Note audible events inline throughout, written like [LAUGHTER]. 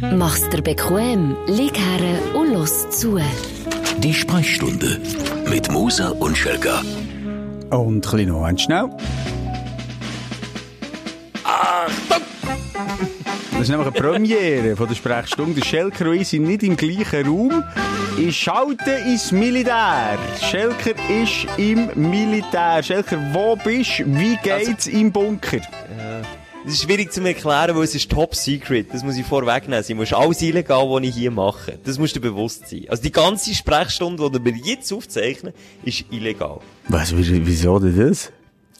Mach's dir bequem, lieg her und los zu. Die Sprechstunde mit Musa und Schelka. Und ein bisschen noch eins schnell. Achtung! Das ist nämlich eine Premiere von der Sprechstunde. Der Schelker und ich sind nicht im gleichen Raum. Ich schalte ins Militär. Schelker ist im Militär. Schelker, wo bist du? Wie geht's im Bunker? Das ist schwierig zu erklären, weil es ist top secret. Das muss ich vorwegnehmen. Sie muss alles illegal, was ich hier mache. Das musst du bewusst sein. Also die ganze Sprechstunde, die wir jetzt aufzeichnen, ist illegal. Was, wieso denn das?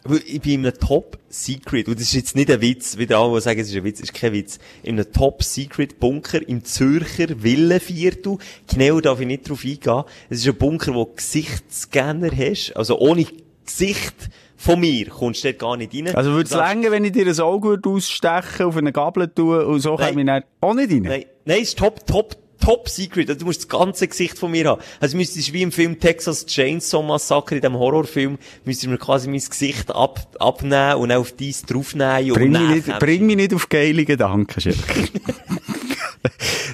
Weil ich bin in einem Top Secret, und das ist jetzt nicht ein Witz, wie alle sagen, es ist ein Witz, es ist kein Witz, in einem Top Secret Bunker im Zürcher Villenviertel. Genau darf ich nicht drauf eingehen. Es ist ein Bunker, wo Gesichtsscanner hast, also ohne Gesicht von mir kommst du dort gar nicht rein. Also würde es länger, wenn ich dir ein Auge ausstechen, auf eine Gabel tue und so komme ich dann auch nicht rein? Nein, nein, ist top, top, top secret. Also, du musst das ganze Gesicht von mir haben. Also müsstest wie im Film Texas Chainsaw Massacre, in dem Horrorfilm, müsstest du mir quasi mein Gesicht ab, abnehmen und auch auf dies draufnehmen. Bring, und mich nicht, bring mich nicht auf geile Gedanken, [LAUGHS]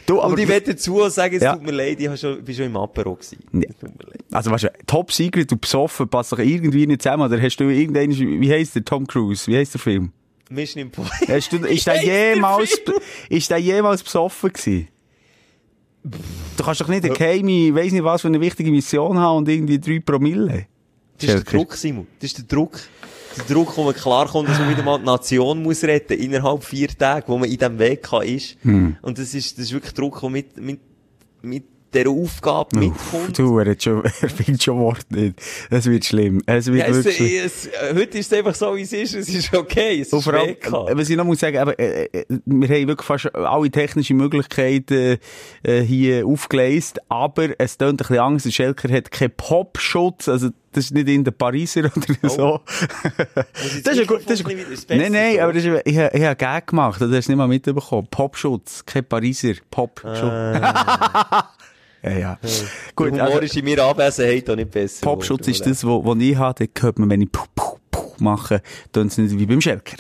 du, aber und ich werde dazu sagen, es ja. tut mir leid, ich schon, bin schon im Apero gewesen. Ja. Also, weißt du, Top Secret, du besoffen, passt doch irgendwie nicht zusammen, oder hast du irgendeinen, wie heisst der, Tom Cruise, wie heisst der Film? Mission Impossible. Hast du, [LAUGHS] ist der jemals, ist der jemals besoffen gewesen? Du kannst doch nicht eine geheime, weiss nicht was für eine wichtige Mission haben und irgendwie drei Promille. Das ist der Druck, Simon. Das ist der Druck. Der Druck, wo man klar kommt, dass man wieder mal die Nation muss retten, innerhalb vier Tage, wo man in diesem Weg ist. Hm. Und das ist, das ist wirklich Druck, der mit, mit, mit dieser Aufgabe mitkommt. Du, er, hat schon, [LAUGHS] er findet schon Wort nicht. Es wird schlimm. Es wird ja, wirklich es, es, heute ist es einfach so, wie es ist. Es ist okay. Es ist allem, Was ich noch muss sagen, aber, äh, äh, wir haben wirklich fast alle technischen Möglichkeiten äh, hier aufgeleistet, aber es tönt ein bisschen Angst. Der Schelker hat keinen Popschutz, also das ist nicht in der Pariser oder oh. so. [LAUGHS] das ist gut. Das ist. Nein, nein, aber das ist, ich, ich habe Gag gemacht, das hast du nicht mal mitbekommen. Popschutz, kein Pariser, Popschutz. Ah. [LAUGHS] Ja, ja. Gut, Der Humor also, ist in meiner Abwesenheit auch nicht besser. Popschutz ist das, was ich habe, da hört man, wenn ich puh, puh, puh mache, tun es nicht wie beim Schelker.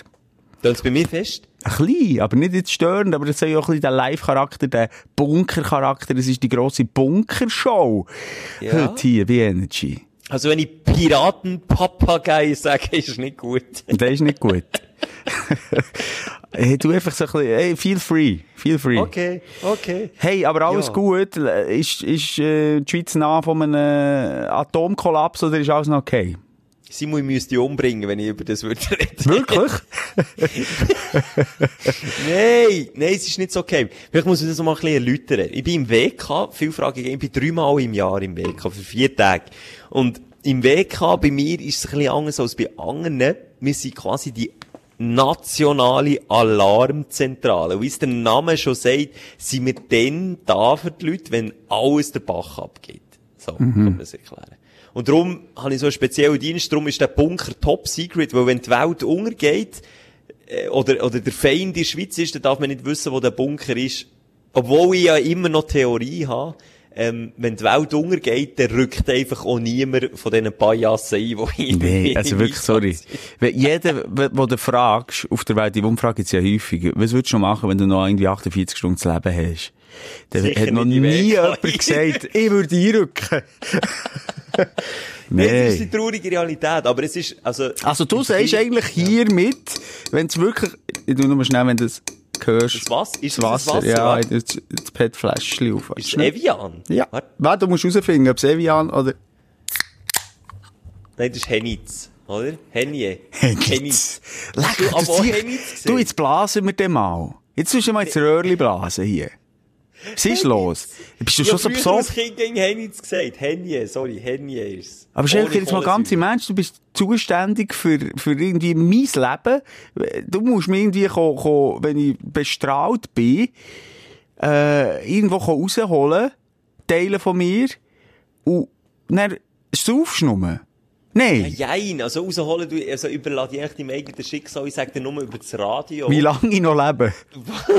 Tun es bei mir fest? Ein bisschen, aber nicht jetzt störend, aber das soll ja auch ein bisschen der Live-Charakter, der Bunker-Charakter, das ist die grosse Bunkershow. Ja. Heute hier bei Energy. Also wenn ich Piraten-Papagei sage, ist es nicht gut. das ist nicht gut. [LAUGHS] hey, du einfach so ein bisschen, hey, feel free, feel free. Okay, okay. Hey, aber alles ja. gut. Ist, ist äh, die Schweiz nah von einem Atomkollaps oder ist alles noch okay? Simon, müsste umbringen, wenn ich über das würde reden. Wirklich? [LAUGHS] nein, nein, es ist nicht so okay. Vielleicht muss ich das noch mal ein bisschen erläutern. Ich bin im WK, viele Fragen, ich bin dreimal im Jahr im WK, für vier Tage. Und im WK bei mir ist es ein bisschen anders als bei anderen. Wir sind quasi die nationale Alarmzentrale. Wie es der Name schon sagt, sind wir dann da für die Leute, wenn alles der Bach abgeht. So, mhm. kann man das erklären. Und darum habe ich so einen speziellen Dienst, darum ist der Bunker top secret, weil wenn die Welt untergeht, äh, oder, oder der Feind in der Schweiz ist, dann darf man nicht wissen, wo der Bunker ist. Obwohl ich ja immer noch Theorie habe, ähm, wenn die Welt untergeht, dann rückt einfach auch niemand von diesen Pajassen ein, die Nee, also wirklich, sorry. Wenn jeder, wo du fragst, auf der Welt, die Umfrage gibt's ja häufig, was würdest du machen, wenn du noch irgendwie 48 Stunden zu leben hast? Dann Sicher hat noch nie jemand gesagt, [LAUGHS] ich würde einrücken. Nee. Das ist die traurige Realität, aber es ist, also... Also du sagst eigentlich hier mit, wenn es wirklich, ich tu nur mal schnell, wenn das hörst. Das Wasser? Ist das, das Wasser? Ja, das, das PET-Fläschchen auf. Ist es Evian? Ja. Warte, du musst herausfinden, ob es Evian oder... Nein, das ist Henitz. Oder? Henje. Henitz. Leck, du, aber Henitz Du, jetzt blasen wir den mal. Jetzt musst du mal ins Röhrli blasen hier. Was ist los? Bist du schon so besorgt? Ich habe Kind gegen Henitz gesagt. Henje, sorry, Henje ist Aber stell dir jetzt mal ganz im Ernst, du bist zuständig für, für irgendwie mein Leben. Du musst mir irgendwie, kommen, kommen, wenn ich bestrahlt bin, äh, irgendwo rausholen, Teile von mir, und dann saufst du nur. Nein. Ja, jein. Also rausholen, du, also überlade ich echt deinem eigenen Schicksal. Ich sage dir nur über das Radio. Wie lange ich noch lebe.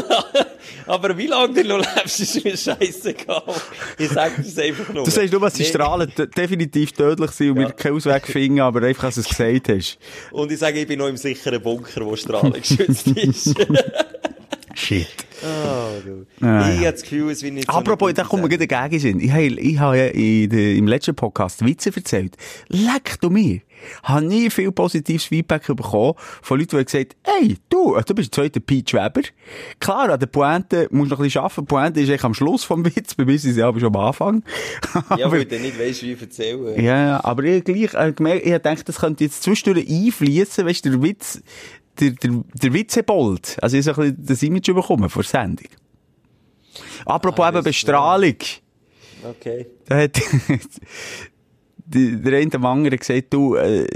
[LAUGHS] Aber wie lange du noch lebst, ist mir scheißegal. Ich sage das einfach nur. Du sagst nur, dass die nee. Strahlen definitiv tödlich sind und ja. wir keinen Ausweg [LAUGHS] finden, aber einfach, dass du es gesagt hast. Und ich sage, ich bin noch im sicheren Bunker, wo Strahlen geschützt ist. [LAUGHS] Shit. Oh, du. Ah, ich ja. habe das Gefühl, es wird nicht so Apropos, eine da kommt mir gerade ein Gegensinn. Ich habe, ich habe ja in der, im letzten Podcast Witze erzählt. Leck du mir. Habe nie viel positives Feedback bekommen von Leuten, die gesagt hey, du, du bist der zweite Pete Weber. Klar, an der Pointe musst du noch ein bisschen arbeiten. Die Pointe ist eigentlich am Schluss vom Witz. Bei mir ist sie aber schon am Anfang. Ja, [LAUGHS] weil du nicht weißt, wie ich erzähle. ja, ja, aber ich gleich, äh, gemerkt, ich dachte, das könnte jetzt zwischendurch einfließen, weißt du, der Witz, der, der, der Witzebold. Also ich habe so ein bisschen das Image bekommen vor der Sendung. Apropos Ah, eben Bestrahlung. Okay. Da hat [LAUGHS] der eine dem anderen gesagt, du, äh,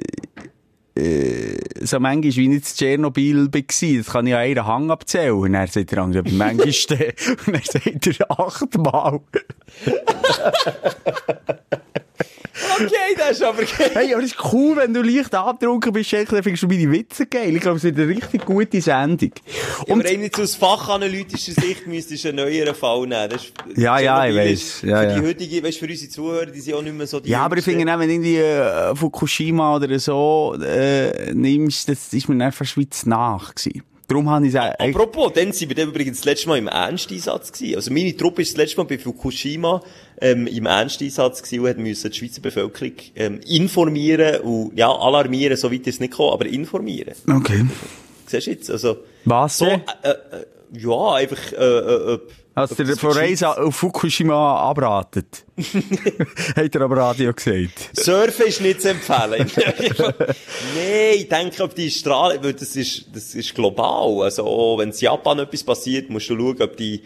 äh, so manchmal wie nicht in Tschernobyl war, das kann ich an einen Hang abzählen. Und er sagt der andere, aber manchmal, [LAUGHS] und er sagt er achtmal. [LAUGHS] Okay, das ist aber geil. Hey, aber das ist cool, wenn du leicht angetrunken bist, Schenkel, dann findest du meine Witze geil. Ich glaube, es wird eine richtig gute Sendung. Ja, Und eben so aus fachanalytischer Sicht müsstest du einen neueren Fall nehmen. Das ist, Ja, ja, ich ist Ja, für ja. die heutige, weißt, für unsere Zuhörer, die sind auch nicht mehr so die ja, aber ich finde auch, wenn du irgendwie äh, Fukushima oder so äh, nimmst, das ist mir einfach Schweiz nach gewesen. Darum habe ich es. Apropos, dann sind wir dann übrigens das letzte Mal im Ernsteinsatz gewesen. Also meine Truppe ist das letzte Mal bei Fukushima ähm, im Ernsteinsatz gewesen und hat müssen die Schweizer Bevölkerung ähm, informieren und ja, alarmieren, so weit ist es nicht gekommen, aber informieren. Okay. Siehst du jetzt? Also, Was so, äh, äh, ja, einfach, äh, äh, Als ob der das von Reisa auf Fukushima abratet. [LAUGHS] Hat er am Radio gesagt. Surfen ist nicht zu empfehlen. [LAUGHS] Nein, ich denke, ob die Strahlung, weil das ist, das ist global. Also, wenn in Japan etwas passiert, musst du schauen, ob die,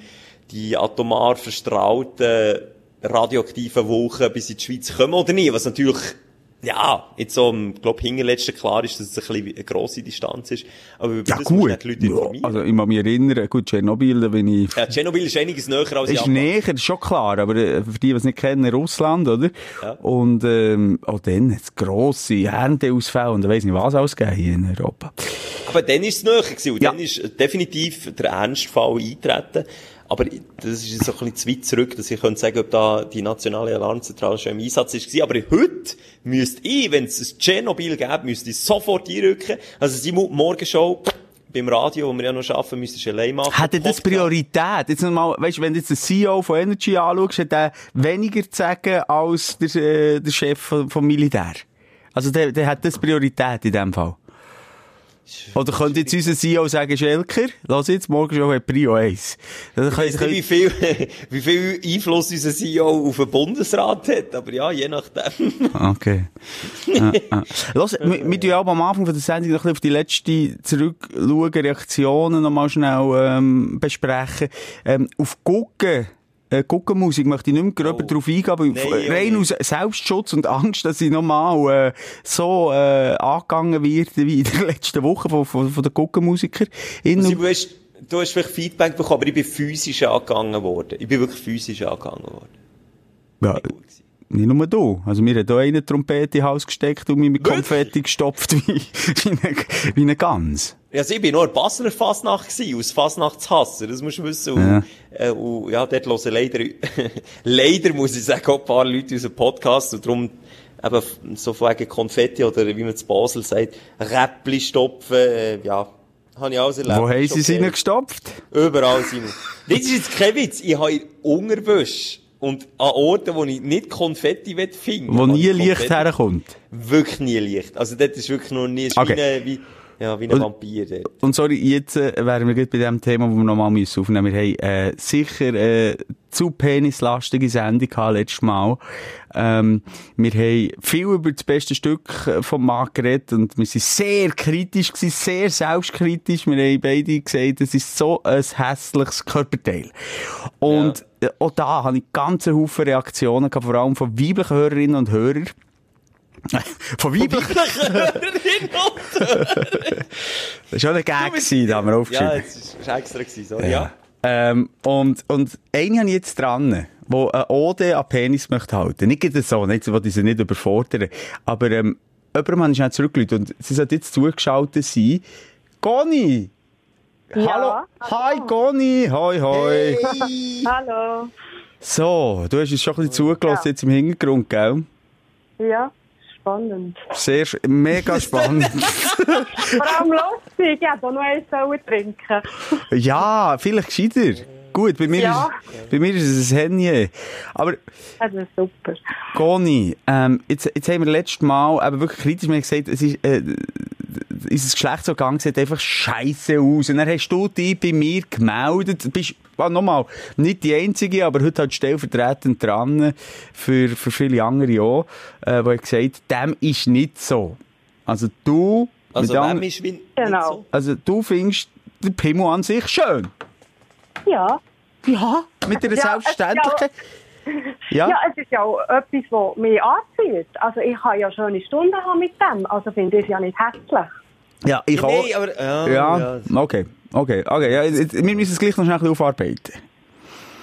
die atomar verstrahlten radioaktiven Wolken bis in die Schweiz kommen oder nicht. Was natürlich, ja, jetzt so, ich glaube, hinterletzten klar ist, dass es ein bisschen eine grosse Distanz ist. Aber über Ja, das musst du gut. die Leute informieren. Ja, also, ich kann mich erinnern, gut, Tschernobyl, da bin ich... ja, Tschernobyl ist einiges näher als Ist Japan. näher, ist schon klar, aber äh, für die, die es nicht kennen, Russland, oder? Ja. Und ähm, auch dann hat es grosse Ernteausfälle und ich weiss nicht, was alles gegeben hier in Europa. Aber dann ist es näher gewesen. Und Ja. dann ist definitiv der Ernstfall eintreten. Aber das ist so ein bisschen zu weit zurück, dass ich könnte sagen, ob da die nationale Alarmzentrale schon im Einsatz ist. Aber heute müsste ich, wenn es ein Tschernobyl gäbe, müsste ich sofort einrücken. Also die Mo- Morgenshow beim Radio, wo wir ja noch arbeiten, müsste ich allein machen. Hat er das. Priorität? Jetzt noch mal, weißt, wenn du jetzt den CEO von Energy anschaust, hat er weniger zu sagen als der, äh, der Chef vom, vom Militär. Also der, der hat das Priorität in dem Fall. Oder könnte jetzt unser CEO sagen, Schelker, lass jetzt, morgen schon Prio 1. Dann Ich weiss nicht, wie viel, [LAUGHS] wie viel Einfluss unser CEO auf den Bundesrat hat, aber ja, je nachdem. Okay. ja, ja. Los, wir, wir tun ja auch am Anfang von der Sendung noch ein bisschen auf die letzte zurückschauen, Reaktionen noch mal schnell ähm, besprechen. Ähm, auf Gucken, äh, Guckenmusik möchte ich nicht mehr gröber Oh. drauf eingehen, aber Nein, f- rein aus Selbstschutz und Angst, dass ich nochmal äh, so äh, angegangen werde wie in der [LAUGHS] letzten Woche von, von, von den Guckenmusikern. Also, du, hast, du hast vielleicht Feedback bekommen, aber ich bin physisch angegangen worden. Ich bin wirklich physisch angegangen worden. ja. Nicht nur du. Also mir hat auch eine Trompete in Hals gesteckt und mich mit? Konfetti gestopft wie, [LAUGHS] wie, eine, wie eine Gans. Also ich bin nur ein Basler Fasnacht gewesen, aus Fasnachtshassen, das musst du wissen. Und, Ja. äh, und, ja, dort hören leider, [LAUGHS] leider muss ich sagen, auch ein paar Leute unseren Podcast und darum eben so von wegen Konfetti oder wie man zu Basel sagt, Räppli stopfen, äh, ja, habe ich alles erlebt. Wo haben sie sie okay. gestopft? Überall sind wir. Das ist jetzt kein Witz, ich habe Unterwäsche und an Orten, wo ich nicht Konfetti will finden Wo nie ich Licht Konfetti. herkommt. Wirklich nie Licht. Also dort ist wirklich noch nie, Okay. wie, eine, wie, ja, wie ein Und- Vampir dort. Und sorry, jetzt äh, wären wir gerade bei dem Thema, wo wir nochmal müssen aufnehmen müssen. Wir haben äh, sicher äh, zu penislastige Sendung gehabt letztes Mal. Ähm, wir haben viel über das beste Stück äh, vom Mann geredet und wir sind sehr kritisch gewesen, sehr selbstkritisch. Wir haben beide gesagt, es ist so ein hässliches Körperteil. Und äh, auch da habe ich ganz einen Haufen Reaktionen gehabt, vor allem von weiblichen Hörerinnen und Hörern. [LAUGHS] von weiblichen Das war schon ein Gag, gewesen, da haben wir aufgeschrieben. Ja, ist, ist extra gewesen, sorry. Ja. Ähm, und, und eine habe ich jetzt dran, wo eine Ode an Penis möchte halten. Nicht gerade so, nicht, wo sie nicht überfordern. Aber, ähm, jemandem habe ich schnell zurückgelegt und sie sollte jetzt zugeschaltet sein. Goni! Hallo! Hi, Goni! Hoi, hoi! [LAUGHS] Hallo. So, du hast uns schon ein bisschen zugelassen Ja. jetzt im Hintergrund, gell? Ja, spannend. Sehr, mega [LAUGHS] spannend. Vor allem Ich hätte auch noch eins trinken Ja, vielleicht gescheiter. Gut, bei mir, Ja. ist, bei mir ist es ein Henje. Aber Das ist super. Goni, ähm, jetzt, jetzt haben wir letztes Mal aber wirklich kritisch gesagt, es ist, äh, unser Geschlechtsorgan sieht einfach scheiße aus. Und dann hast du dich bei mir gemeldet. Du bist, ah, nochmal, nicht die Einzige, aber heute halt stellvertretend dran für, für viele andere auch, äh, die haben gesagt, dem ist nicht so. Also du, Also, an- ist wie nicht Genau. so? also du findest den Pimmel an sich schön. Ja. Ja, mit einer Ja, ist ja- Selbstverständlichkeit. Ja, Ja, es ist ja auch etwas, was mich anzieht. Also ich kann ja schöne Stunden haben mit dem. Also finde ich es ja nicht hässlich. ja, ich auch. Nein, aber, ja, Ja, ja. okay, okay, okay. Ja, jetzt- wir müssen es gleich noch schnell ein bisschen aufarbeiten.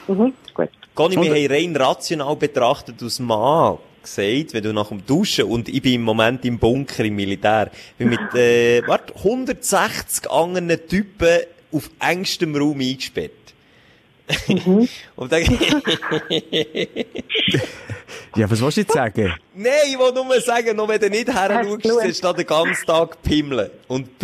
Mhm, gut. Conny, wir haben rein rational betrachtet aus Mann gesagt, wenn du nach dem Duschen, und ich bin im Moment im Bunker im Militär, bin mit, äh, warte, 160 anderen Typen auf engstem Raum eingesperrt. Und dann, [LAUGHS] Ja, was willst du jetzt sagen? nein, ich will nur sagen, noch wenn du nicht her schaust, siehst du da den ganzen Tag pimmeln. Und [LAUGHS]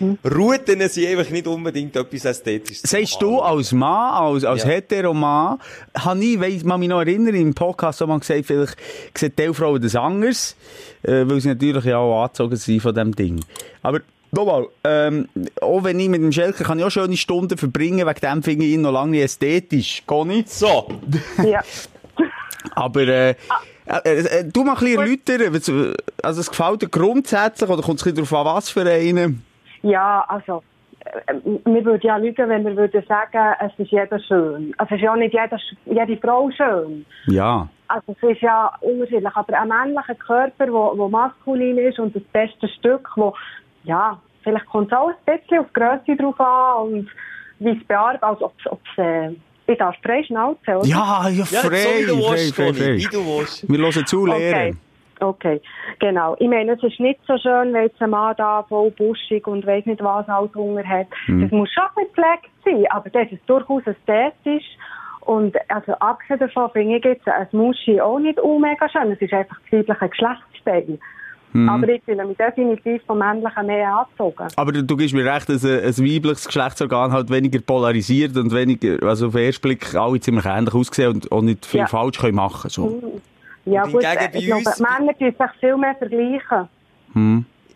Mhm. Routen sind einfach nicht unbedingt etwas Ästhetisches. Sagst du als Mann, als, als Ja. Heteroman, habe ich, weiss, man mich noch erinnern, im Podcast hat man gesagt, vielleicht sieht die Frauen das anders, äh, weil sie natürlich ja auch angezogen sind von dem Ding. Aber, nochmal, ähm, auch wenn ich mit dem Schelker kann ich auch schöne Stunden verbringen, wegen dem finde ich ihn noch lange nicht ästhetisch. Conny? So. Ja. Aber, äh, äh, äh, du mal ein bisschen erläutern, also es gefällt dir grundsätzlich, oder kommt es ein bisschen darauf an, was für einen? Ja, also, äh, wir würden ja lügen, wenn wir würden sagen, es ist jeder schön. Also, es ist ja auch nicht jeder, jede Frau schön. Ja. Also, es ist ja unterschiedlich. Aber ein männlicher Körper, wo, wo maskulin ist und das beste Stück, wo, ja, vielleicht kommt es auch ein bisschen auf die Grösse drauf an und wie es bearbeitet, also, ob es, äh, ich darf frei schnauzen, oder? Ja, ja, Ja, frei, so wie du frei, willst, frei, frei. wie du willst. Wir hören zu, Okay. Lehren. Okay, genau. Ich meine, es ist nicht so schön, wenn jetzt ein Mann da voll buschig und weiss nicht was alles Hunger hat. Das muss schon ein bisschen gepflegt sein, aber das ist durchaus ästhetisch. Und also abgesehen davon finde ich jetzt ein Muschi auch nicht oh mega schön. Es ist einfach das weibliche Geschlechtsteil. Aber ich fühle mich definitiv vom Männlichen mehr angezogen. Aber du, du gibst mir recht, dass ein, ein weibliches Geschlechtsorgan halt weniger polarisiert und weniger, also auf den ersten Blick alle ziemlich ähnlich aussehen und auch nicht viel Ja. falsch können machen. So. Ja Und gut, äh, ich glaube, Männer tun sich viel mehr vergleichen.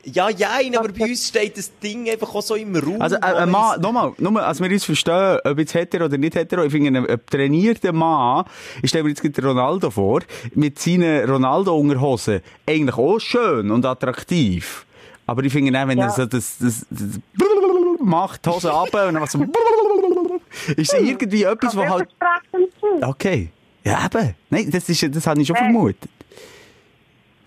Ja, ja, aber bei uns steht das Ding einfach auch so im Raum. Also, äh, ein man Mann, nochmal, nur, als wir uns verstehen, ob jetzt hetero oder nicht hetero, ich finde, ein, ein trainierter Mann, ich stelle mir jetzt gerade Ronaldo vor, mit seinen Ronaldo-Unterhosen, eigentlich auch schön und attraktiv. Aber ich finde auch, wenn Ja. er so das, das, das macht, die Hose ab und dann was so, [LAUGHS] ist irgendwie etwas, was halt, okay. Ja, eben. Nein, das ist, das habe ich schon Äh. vermutet.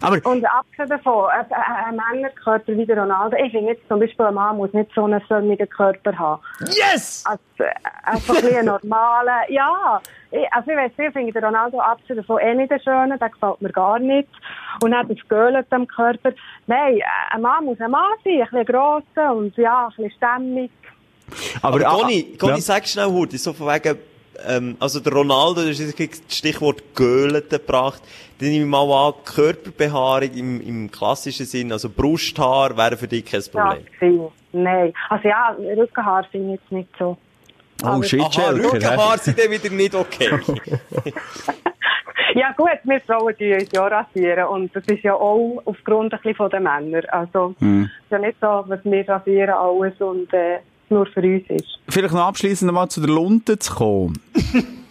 Aber, Und abgesehen davon, ein, ein, ein Männerkörper wie der Ronaldo, ich finde jetzt zum Beispiel, ein Mann muss nicht so einen sonnigen Körper haben. yes! Also, äh, einfach ein bisschen [LAUGHS] einen normalen, ja. Ich, also ich weiss, ich finde den Ronaldo abgesehen davon eh nicht den schönen, der gefällt mir gar nicht. Und dann das Göhlen am Körper. Nein, äh, ein Mann muss ein Mann sein, ein bisschen grosser und ja, ein bisschen stämmig. Aber, ah, Conny, Conny ja. sag schnell, Hurti, so von wegen, ähm, also der Ronaldo, du hast jetzt das Stichwort Göhlen gebracht. Dann nehme ich mal an, Körperbehaarung im, im klassischen Sinn, also Brusthaar, wäre für dich kein Ja, Problem. viel. Nein. Also ja, Rückenhaar finde ich jetzt nicht so. Oh shit, hä? Rückenhaar sind dann wieder nicht okay. [LAUGHS] Ja gut, wir Frauen die uns ja rasieren und das ist ja auch aufgrund ein bisschen von den Männern. Also Hm. es ist ja nicht so, dass wir rasieren alles und äh, nur für uns ist. Vielleicht noch abschließend mal zu der Lunte zu kommen. [LAUGHS]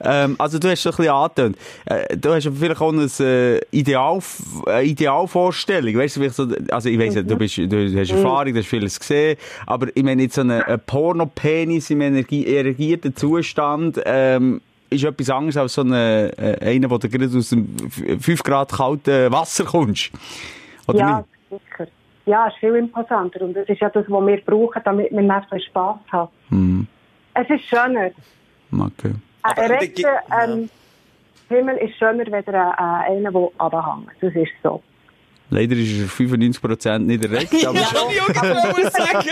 ähm, also du hast schon ein bisschen angetönt. Äh, du hast vielleicht auch eine äh, Ideal, äh, Idealvorstellung. Weißt du, so, also ich weiss ja, du, bist, du hast Erfahrung, du hast vieles gesehen, aber ich meine jetzt so einen ein Pornopenis im erregierten Zustand, ähm, ist etwas anderes als so eine, äh, einer, wo du gerade aus dem 5 Grad kalten Wasser kommst. Oder ja, nicht? sicher. Ja, es ist viel imposanter und das ist ja das, was wir brauchen, damit wir mehr Spass haben. Hm, Es ist schöner. okay. Ein da erekter gibt- ja. ähm, Himmel ist schöner als äh, einer, der runterhängt. Das ist so. Leider ist er 95% nicht erregt, aber Ja, schon. ich auch gerade sagen.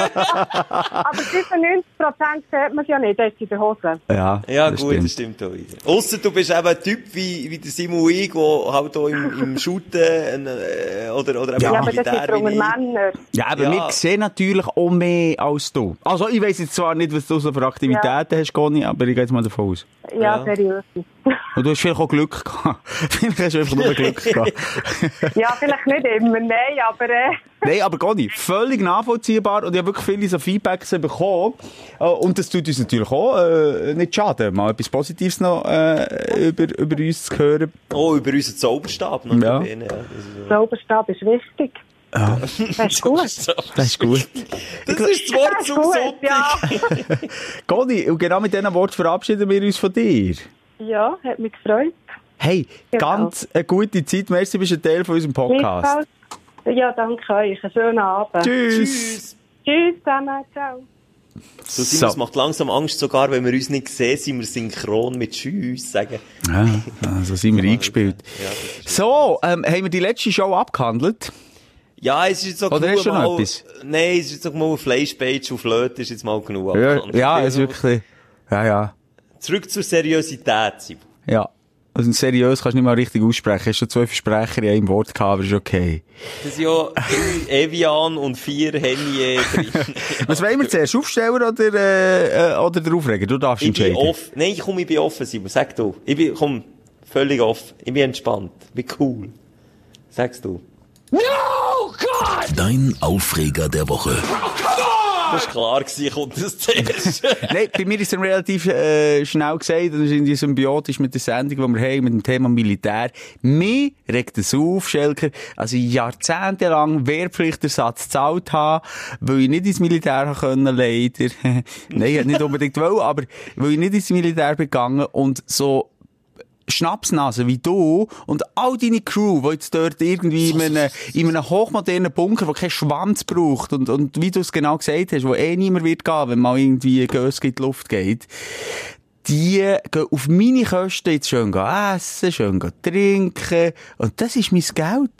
Aber 95 Prozent sieht man ja nicht, das ist in der Hose. Ja, Ja, das gut, stimmt. das stimmt auch wieder. Ausser du bist eben ein Typ wie, wie der Simon ich, der halt auch im, im [LAUGHS] Shooten, äh, oder, oder eben Ja, im aber das Militär sind. Männer. Ja, aber Ja. wir sehen natürlich auch mehr als du. Also, ich weiss jetzt zwar nicht, was du so für Aktivitäten hast, Conny, aber ich gehe jetzt mal davon aus. Ja, Ja. seriös. Und du hast vielleicht auch Glück gehabt. [LAUGHS] vielleicht hast du einfach nur Glück [LAUGHS] gehabt. ja, vielleicht nicht immer, nein, aber äh, Nein, aber Conny, völlig nachvollziehbar und ich habe wirklich viele so Feedbacks bekommen. Äh, Und das tut uns natürlich auch äh, nicht schaden, mal etwas Positives noch äh, über, über uns zu hören. Oh, über unseren Zauberstab. noch Ja. ja. Zauberstab ist wichtig. Das ist gut. Das ist gut. Das ist das Wort zum Sonntag. [LAUGHS] ja. Conny, und genau mit diesen Worten verabschieden wir uns von dir. Ja, hat mich gefreut. Hey, Genau. ganz eine gute Zeit. Merci, bist ein Teil von unserem Podcast. Ja, danke euch. Einen schönen Abend. Tschüss. Tschüss. Tschüss zusammen. Ciao. So, Simon, es macht langsam Angst, sogar wenn wir uns nicht sehen, sind wir synchron mit Tschüss sagen. Ja, also sind wir eingespielt. Ja, So, ähm, haben wir die letzte Show abgehandelt? ja, es ist jetzt so Oder genug hast du noch mal, etwas? Nein, es ist jetzt so mal Fleischbeige auf Flöte, ist jetzt mal genug. Ja, abgehandelt. ja, es ist wirklich, ja, ja, Zurück zur Seriosität, Simon. ja. Also seriös kannst du nicht mal richtig aussprechen. Hast schon zwei Versprecher in einem Wort gehabt, aber ist okay. Das sind ja drei [LAUGHS] Evian und vier Hennie drin. [LAUGHS] Was wollen wir zuerst? Aufsteller oder, äh, äh, oder der Aufreger? Du darfst Ich bin entscheiden. offen. Nein, komm, ich bin offen, Simon. Sag du. Ich bin, komm, völlig offen. Ich bin entspannt. Ich bin cool. Sag's du. Dein Aufreger der Woche. Das war klar gewesen, kommt das zuerst. [LAUGHS] Nein, bei mir ist es relativ äh, schnell gesagt, das ist irgendwie symbiotisch mit der Sendung, die wir haben, mit dem Thema Militär. Mir regt es auf, Schelker, also jahrzehntelang Wehrpflichtersatz gezahlt habe, weil ich nicht ins Militär haben können, leider. [LAUGHS] Nein, nicht unbedingt wollen, aber weil ich nicht ins Militär gegangen und so Schnapsnase wie du und all deine Crew, die jetzt dort irgendwie in einem, in einem hochmodernen Bunker, der keinen Schwanz braucht und, und wie du es genau gesagt hast, wo eh niemand wird gehen, wenn mal irgendwie ein Gös in die Luft geht, die gehen auf meine Kosten jetzt schön essen, schön trinken und das ist mein Geld.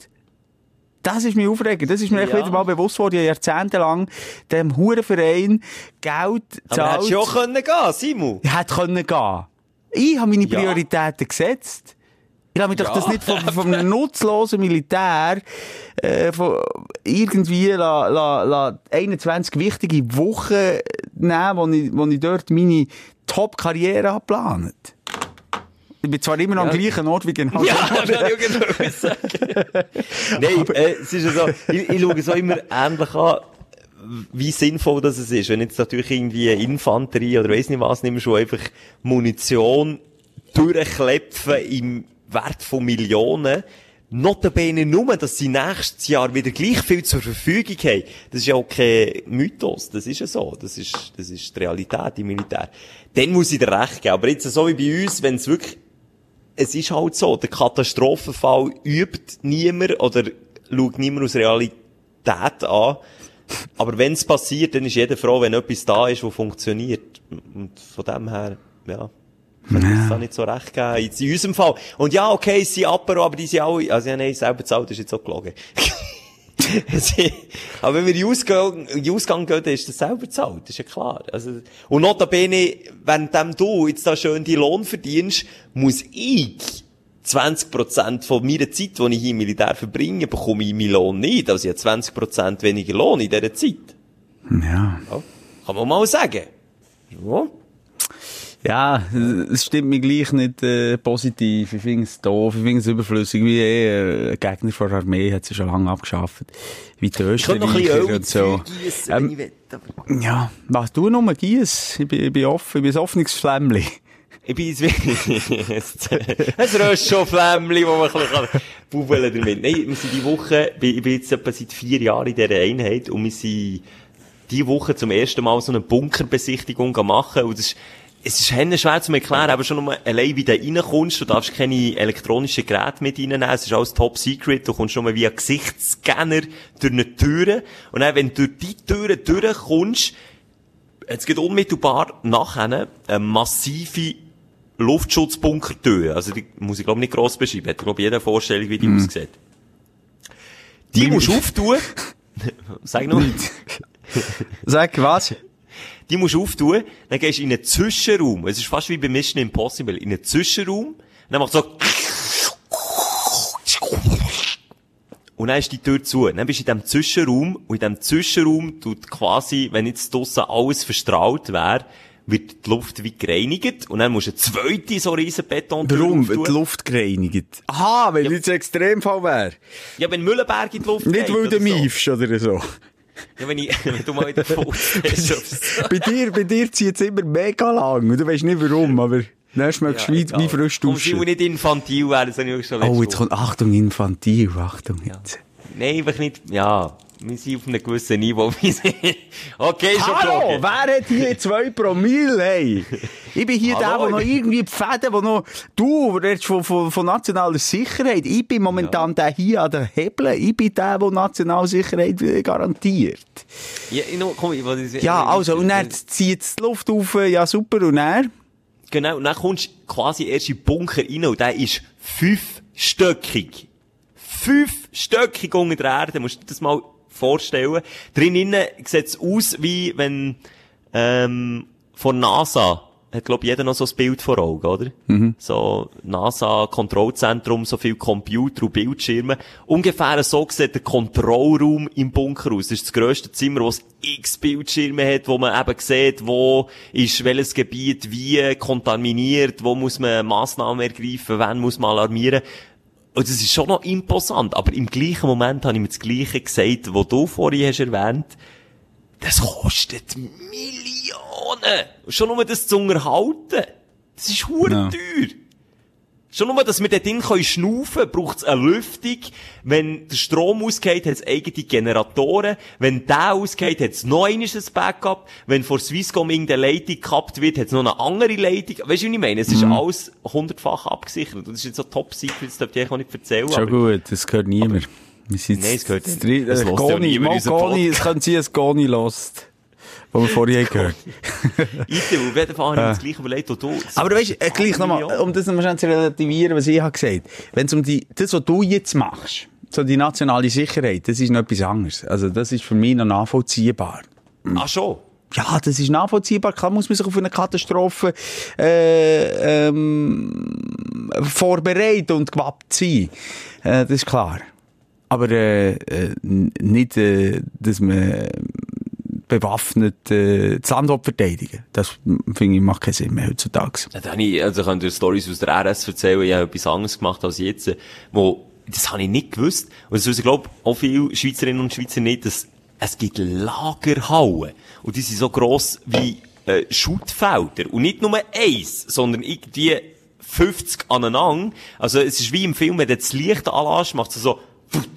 Das ist mir aufregend. Das ist mir echt Ja. wieder mal bewusst worden. Ich jahrzehntelang dem Hurenverein Geld Aber gezahlt. hättest du ja können gehen, Simon. Hätte können gehen. Ich habe meine Ja. Prioritäten gesetzt. Ich lasse mich doch Ja. das nicht von, von einem nutzlosen Militär äh, von irgendwie la, la, la 21 wichtige Wochen nehmen, wo ich, wo ich dort meine Top-Karriere habe geplant. Ich bin zwar immer noch am Ja. gleichen Ort wie genau [LAUGHS] Ja, das wollte ich auch genau sagen. [LAUGHS] Nein, äh, es ist ja so, ich, ich schaue es auch immer ähnlich an, wie sinnvoll das es ist. Wenn jetzt natürlich irgendwie Infanterie oder weiss nicht was, nimmst du einfach Munition durchklepfen im Wert von Millionen. Notabene nur, dass sie nächstes Jahr wieder gleich viel zur Verfügung haben. Das ist ja auch kein Mythos. Das ist ja so. Das ist, das ist die Realität im Militär. Dann muss ich dir recht geben. Aber jetzt so wie bei uns, wenn es wirklich es ist halt so, der Katastrophenfall übt niemand oder schaut niemand aus Realität an. Aber wenn es passiert, dann ist jeder froh, wenn etwas da ist, was funktioniert. Und von dem her, ja, kann ich das da nicht so recht geben. Jetzt in unserem Fall. Und ja, okay, es sind Apero, aber die sind alle, also ja, nein, selber zahlt, ist jetzt auch gelogen. [LAUGHS] Aber wenn wir in den Ausgang, in den Ausgang gehen, dann ist das selber zahlt, ist ja klar. Also, und notabene, währenddem du jetzt da schön die Lohn verdienst, muss ich 20% von meiner Zeit, die ich hier im Militär verbringe, bekomme ich meinen Lohn nicht. Also ich habe 20% weniger Lohn in dieser Zeit. Ja. Ja, kann man mal sagen. Ja. Ja, es stimmt mir gleich nicht äh, positiv. Ich finde es doof, ich finde es überflüssig. Wie eh, ein Gegner von der Armee hat sie schon lange abgeschafft. Wie die Ich könnte noch ein bisschen Österreicher und so. gießen, Ähm, wenn ich will. aber- Ja, was du nur gies? Ich bin, ich bin offen, ich bin ein offenes Flämmli. Ich bin jetzt ein Röschoflämmli, wo man ein bisschen bubbeln damit. Nein, wir sind die Woche, ich bin jetzt etwa seit vier Jahren in dieser Einheit und wir sind die Woche zum ersten Mal so eine Bunkerbesichtigung machen und das ist, es ist henne schwer zu erklären, aber schon nur allein, wie du reinkommst, du darfst keine elektronischen Geräte mit reinnehmen, es ist alles top secret, du kommst nur via Gesichtsscanner durch eine Tür und dann, wenn du durch die Türe durchkommst, es geht unmittelbar nachher eine massive Luftschutzbunkertür. Also die muss ich glaube nicht gross beschreiben. Hat glaube jeder Vorstellung, wie die aussieht. Die musst du auftun. [LAUGHS] Sag noch. Sag, was? Die musst du auftun, dann gehst du in einen Zwischenraum. Es ist fast wie bei Mission Impossible. In einen Zwischenraum, dann macht so, und dann ist die Tür zu. Dann bist du in diesem Zwischenraum, und in diesem Zwischenraum tut quasi, wenn jetzt draussen alles verstrahlt wäre, wird die Luft wie gereinigt, und dann musst du eine zweite so riesen Beton Warum? Die Luft gereinigt. Aha, weil jetzt Extremfall wäre. Ja, wenn Mühlenberg in die Luft Nicht, weil du miefst oder so. Ja, wenn, ich, [LAUGHS] wenn du mal Fuß [LAUGHS] hast. oder so. bei dir, bei dir zieht es immer mega lang. Und du weißt nicht warum, aber schmeckst du wie, egal. wie frisch duschen. muss nicht infantil werden, das habe ich auch schon Oh, jetzt kommt, Achtung, infantil, Achtung jetzt. Nein, einfach nicht, ja. Wir sind auf einem gewissen Niveau. [LAUGHS] Okay, schon Hallo, wer hat hier zwei Promille, hey? Ich bin hier der, Hallo, der noch ich bin- irgendwie die Fäden, wo noch, du, der redest von, von, von nationaler Sicherheit. Ich bin momentan der hier an der Hebel. Ich bin der, der nationale Sicherheit äh, garantiert. Ja, noch, komm, ich wollte- Ja, also, und dann zieht die Luft auf, äh, ja super, und dann? Genau, und dann kommst du quasi erst in den Bunker rein und der ist fünfstöckig. Fünfstöckig unter der Erde, musst du das mal vorstellen. Drinnen sieht es aus, wie wenn, ähm, von NASA, hat glaub jeder noch so ein Bild vor Augen, oder? So, NASA-Kontrollzentrum, so viel Computer und Bildschirme. Ungefähr so sieht der Kontrollraum im Bunker aus. Das ist das grösste Zimmer, wo es x Bildschirme hat, wo man eben sieht, wo ist welches Gebiet wie kontaminiert, wo muss man Massnahmen ergreifen, wann muss man alarmieren. Und das ist schon noch imposant, aber im gleichen Moment habe ich mir das Gleiche gesagt, was du vorhin hast erwähnt. Das kostet Millionen. Schon nur das zu unterhalten. Das ist hure Ja. teuer. Schon nur, dass wir dort drin können schnaufen, braucht es eine Lüftung. Wenn der Strom ausgeht, hat es eigene Generatoren. Wenn der ausgeht, hat es noch ein Backup. Wenn vor Swisscom irgendeine Leitung gekappt wird, hat es noch eine andere Leitung. Weißt du, wie ich meine? Es ist Mhm. alles hundertfach abgesichert. Und das ist jetzt so top secret, das darf ich eigentlich nicht erzählen. Schon gut, das gehört niemand. Wir sind Nein, es gehört nicht. äh, Es unseren Goni, es Podcast. könnte sein, dass Goni lost. Was wir vorhin gehört [LAUGHS] Item, auf jeden Fall habe ich das gleiche überlegt, wo du... Aber du weißt, äh, gleich nochmal, um das nochmal schnell zu relativieren, was ich habe gesagt. Wenn es um die, das, was du jetzt machst, so die nationale Sicherheit, das ist noch etwas anderes. Also, das ist für mich noch nachvollziehbar. Ah, schon? Ja, das ist nachvollziehbar. Klar muss man sich auf eine Katastrophe äh, ähm, vorbereiten und gewappt sein. Äh, das ist klar. Aber äh, äh, nicht, äh, dass man bewaffnet äh, das Land will verteidigen Das finde ich macht keinen Sinn mehr heutzutage. Ja, habe ich, also ich kann dir Stories aus der RS erzählen, ich habe etwas anderes gemacht als jetzt, wo, das habe ich nicht gewusst. Und das wissen, glaube auch viele Schweizerinnen und Schweizer nicht, dass es gibt Lagerhallen. Und die sind so gross wie äh, Schuttfelder. Und nicht nur eins, sondern irgendwie 50 aneinander. Also es ist wie im Film, wenn du das Licht anlässt, macht es so wuff,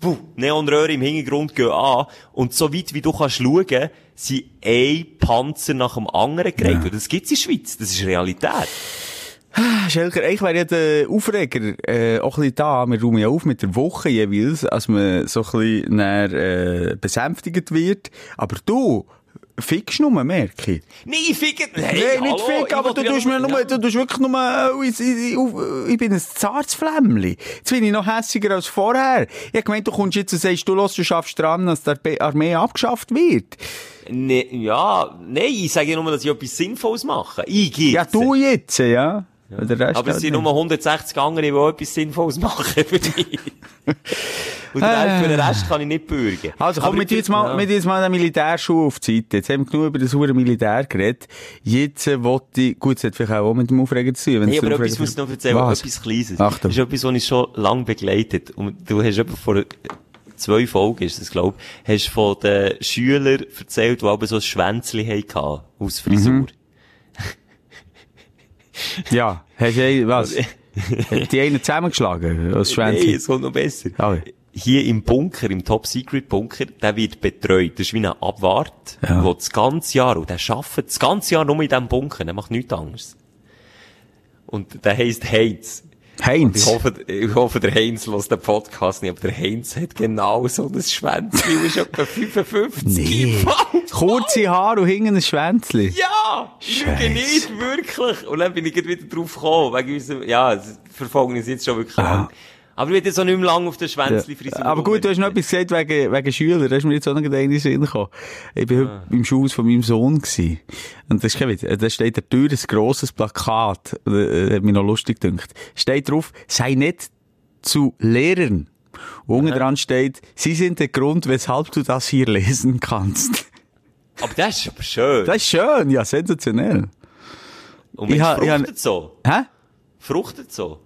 wuff. Neonröhre im Hintergrund gehen an. Und so weit wie du kannst schauen, sind ein Panzer nach dem anderen gereiht. Und das gibt's in der Schweiz. Das ist Realität. Schelker, eigentlich wäre ja der Aufreger äh, auch ein bisschen da. Wir räumen ja auf mit der Woche jeweils, als man so ein bisschen näher, äh, besänftigt wird. Aber du, fickst nur, merke ich. Nein, ficken! Hey, Nein, nicht fick, aber du tust mir nur, du tust wirklich nur, äh, ich, ich, ich, ich bin ein zartes Flämmli. Jetzt bin ich noch hässiger als vorher. Ich hab gemeint, du kommst jetzt und sagst, du los, du schaffst dran, dass die Armee abgeschafft wird. Ne, ja, nein, ich sage nur, dass ich etwas Sinnvolles mache. Ich gehe. Ja, du jetzt, ja. Rest Aber es halt sind nur 160 andere, die etwas Sinnvolles [LAUGHS] machen für mich. [LAUGHS] Und Rest- für den Rest kann ich nicht bürgen. Also komm, mit ich- jetzt mal, ja. mit jetzt mal den Militärschuh auf die Seite. Jetzt haben wir genug über das hure Militär geredet. Jetzt äh, wollte ich, gut, es hat vielleicht auch mit dem Aufreger zu tun. Nee, aber etwas muss ich noch erzählen, Was? etwas Kleines. Achtung. Das ist etwas, was ich schon lange begleitet. Und du hast etwa vor zwei Folgen, ist das, glaub hast von den Schülern erzählt, die aber so ein Schwänzli hatten, aus Frisur. Mhm. Ja, hast du, was? [LAUGHS] Die einen zusammengeschlagen, Nee, Schwänzchen? es kommt noch besser. Ja. Hier im Bunker, im Top-Secret-Bunker, der wird betreut. Das ist wie ein Abwart, Ja. der das ganze Jahr, und der arbeitet das ganze Jahr nur in diesem Bunker, der macht nichts anderes. Und der heisst Heinz. Ich hoffe, ich hoffe, der Heinz lässt den Podcast nicht, aber der Heinz hat genau so ein Schwänzchen und ist etwa 55 Nee. Kurze Haare und hinten ein Schwänzli. Ja! Scheisse. nicht, wirklich. Und dann bin ich wieder drauf gekommen, wegen unserem, ja, verfolgen uns jetzt schon wirklich Ah. lang. Aber ich will jetzt auch nicht mehr lange auf der Schwänzli-Frisur. Aber gut, du hast noch etwas gesagt wegen, wegen Schülern. Da ist mir jetzt auch noch in den Sinn gekommen. Ich bin heute im Schulhaus von meinem Sohn gewesen. Und das ist kein Witz. Da steht der Tür ein grosses Plakat. Äh, hat mich noch lustig gedacht. Steht drauf, sei nett zu Lehrern. Und unten dran steht, sie sind der Grund, weshalb du das hier lesen kannst. Aber das ist aber schön. Das ist schön, ja, sensationell. Und ich ha- ich ha- fruchtet so. Hä? Fruchtet so.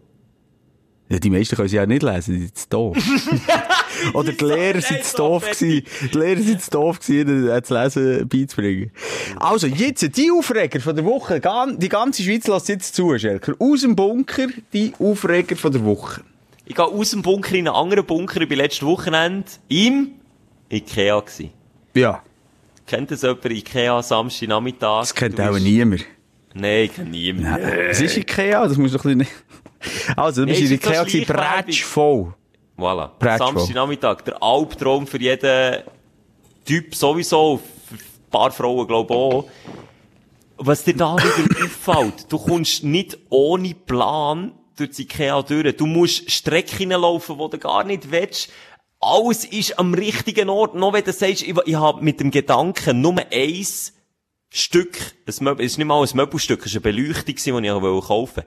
Ja, die meisten können sie ja nicht lesen, die sind zu doof. [LAUGHS] Oder die Lehrer sind zu doof gewesen. Die Lehrer sind zu doof gewesen, äh, das Lesen beizubringen. Also, jetzt, die Aufreger von der Woche, die ganze Schweiz lässt jetzt zu, Schelker. Aus dem Bunker, die Aufreger von der Woche. Ich gehe aus dem Bunker in einen anderen Bunker. Ich war letztes Wochenende im Ikea. Gewesen. Ja. Kennt das jemand? Ikea, Samstag, Nachmittag? Das kennt Du auch bist- niemand. Nein, ich kenne niemanden. Es ist Ikea, das musst du ein bisschen... Also, du bist in Ikea so gewesen, Schleichwerbung. bretsch voll. Voilà. Bratschwo. Samstag Nachmittag. Der Albtraum für jeden Typ sowieso. Für ein paar Frauen, glaube ich, auch. Was dir da wieder [LAUGHS] auffällt, du kommst nicht ohne Plan durch die Ikea durch. Du musst Strecken laufen, die du gar nicht willst. Alles ist am richtigen Ort. Noch wenn du sagst, ich, ich habe mit dem Gedanken nur eins Stück, ein Möbel, es ist nicht mal ein Möbelstück, es war eine Beleuchtung, die ich kaufen wollte.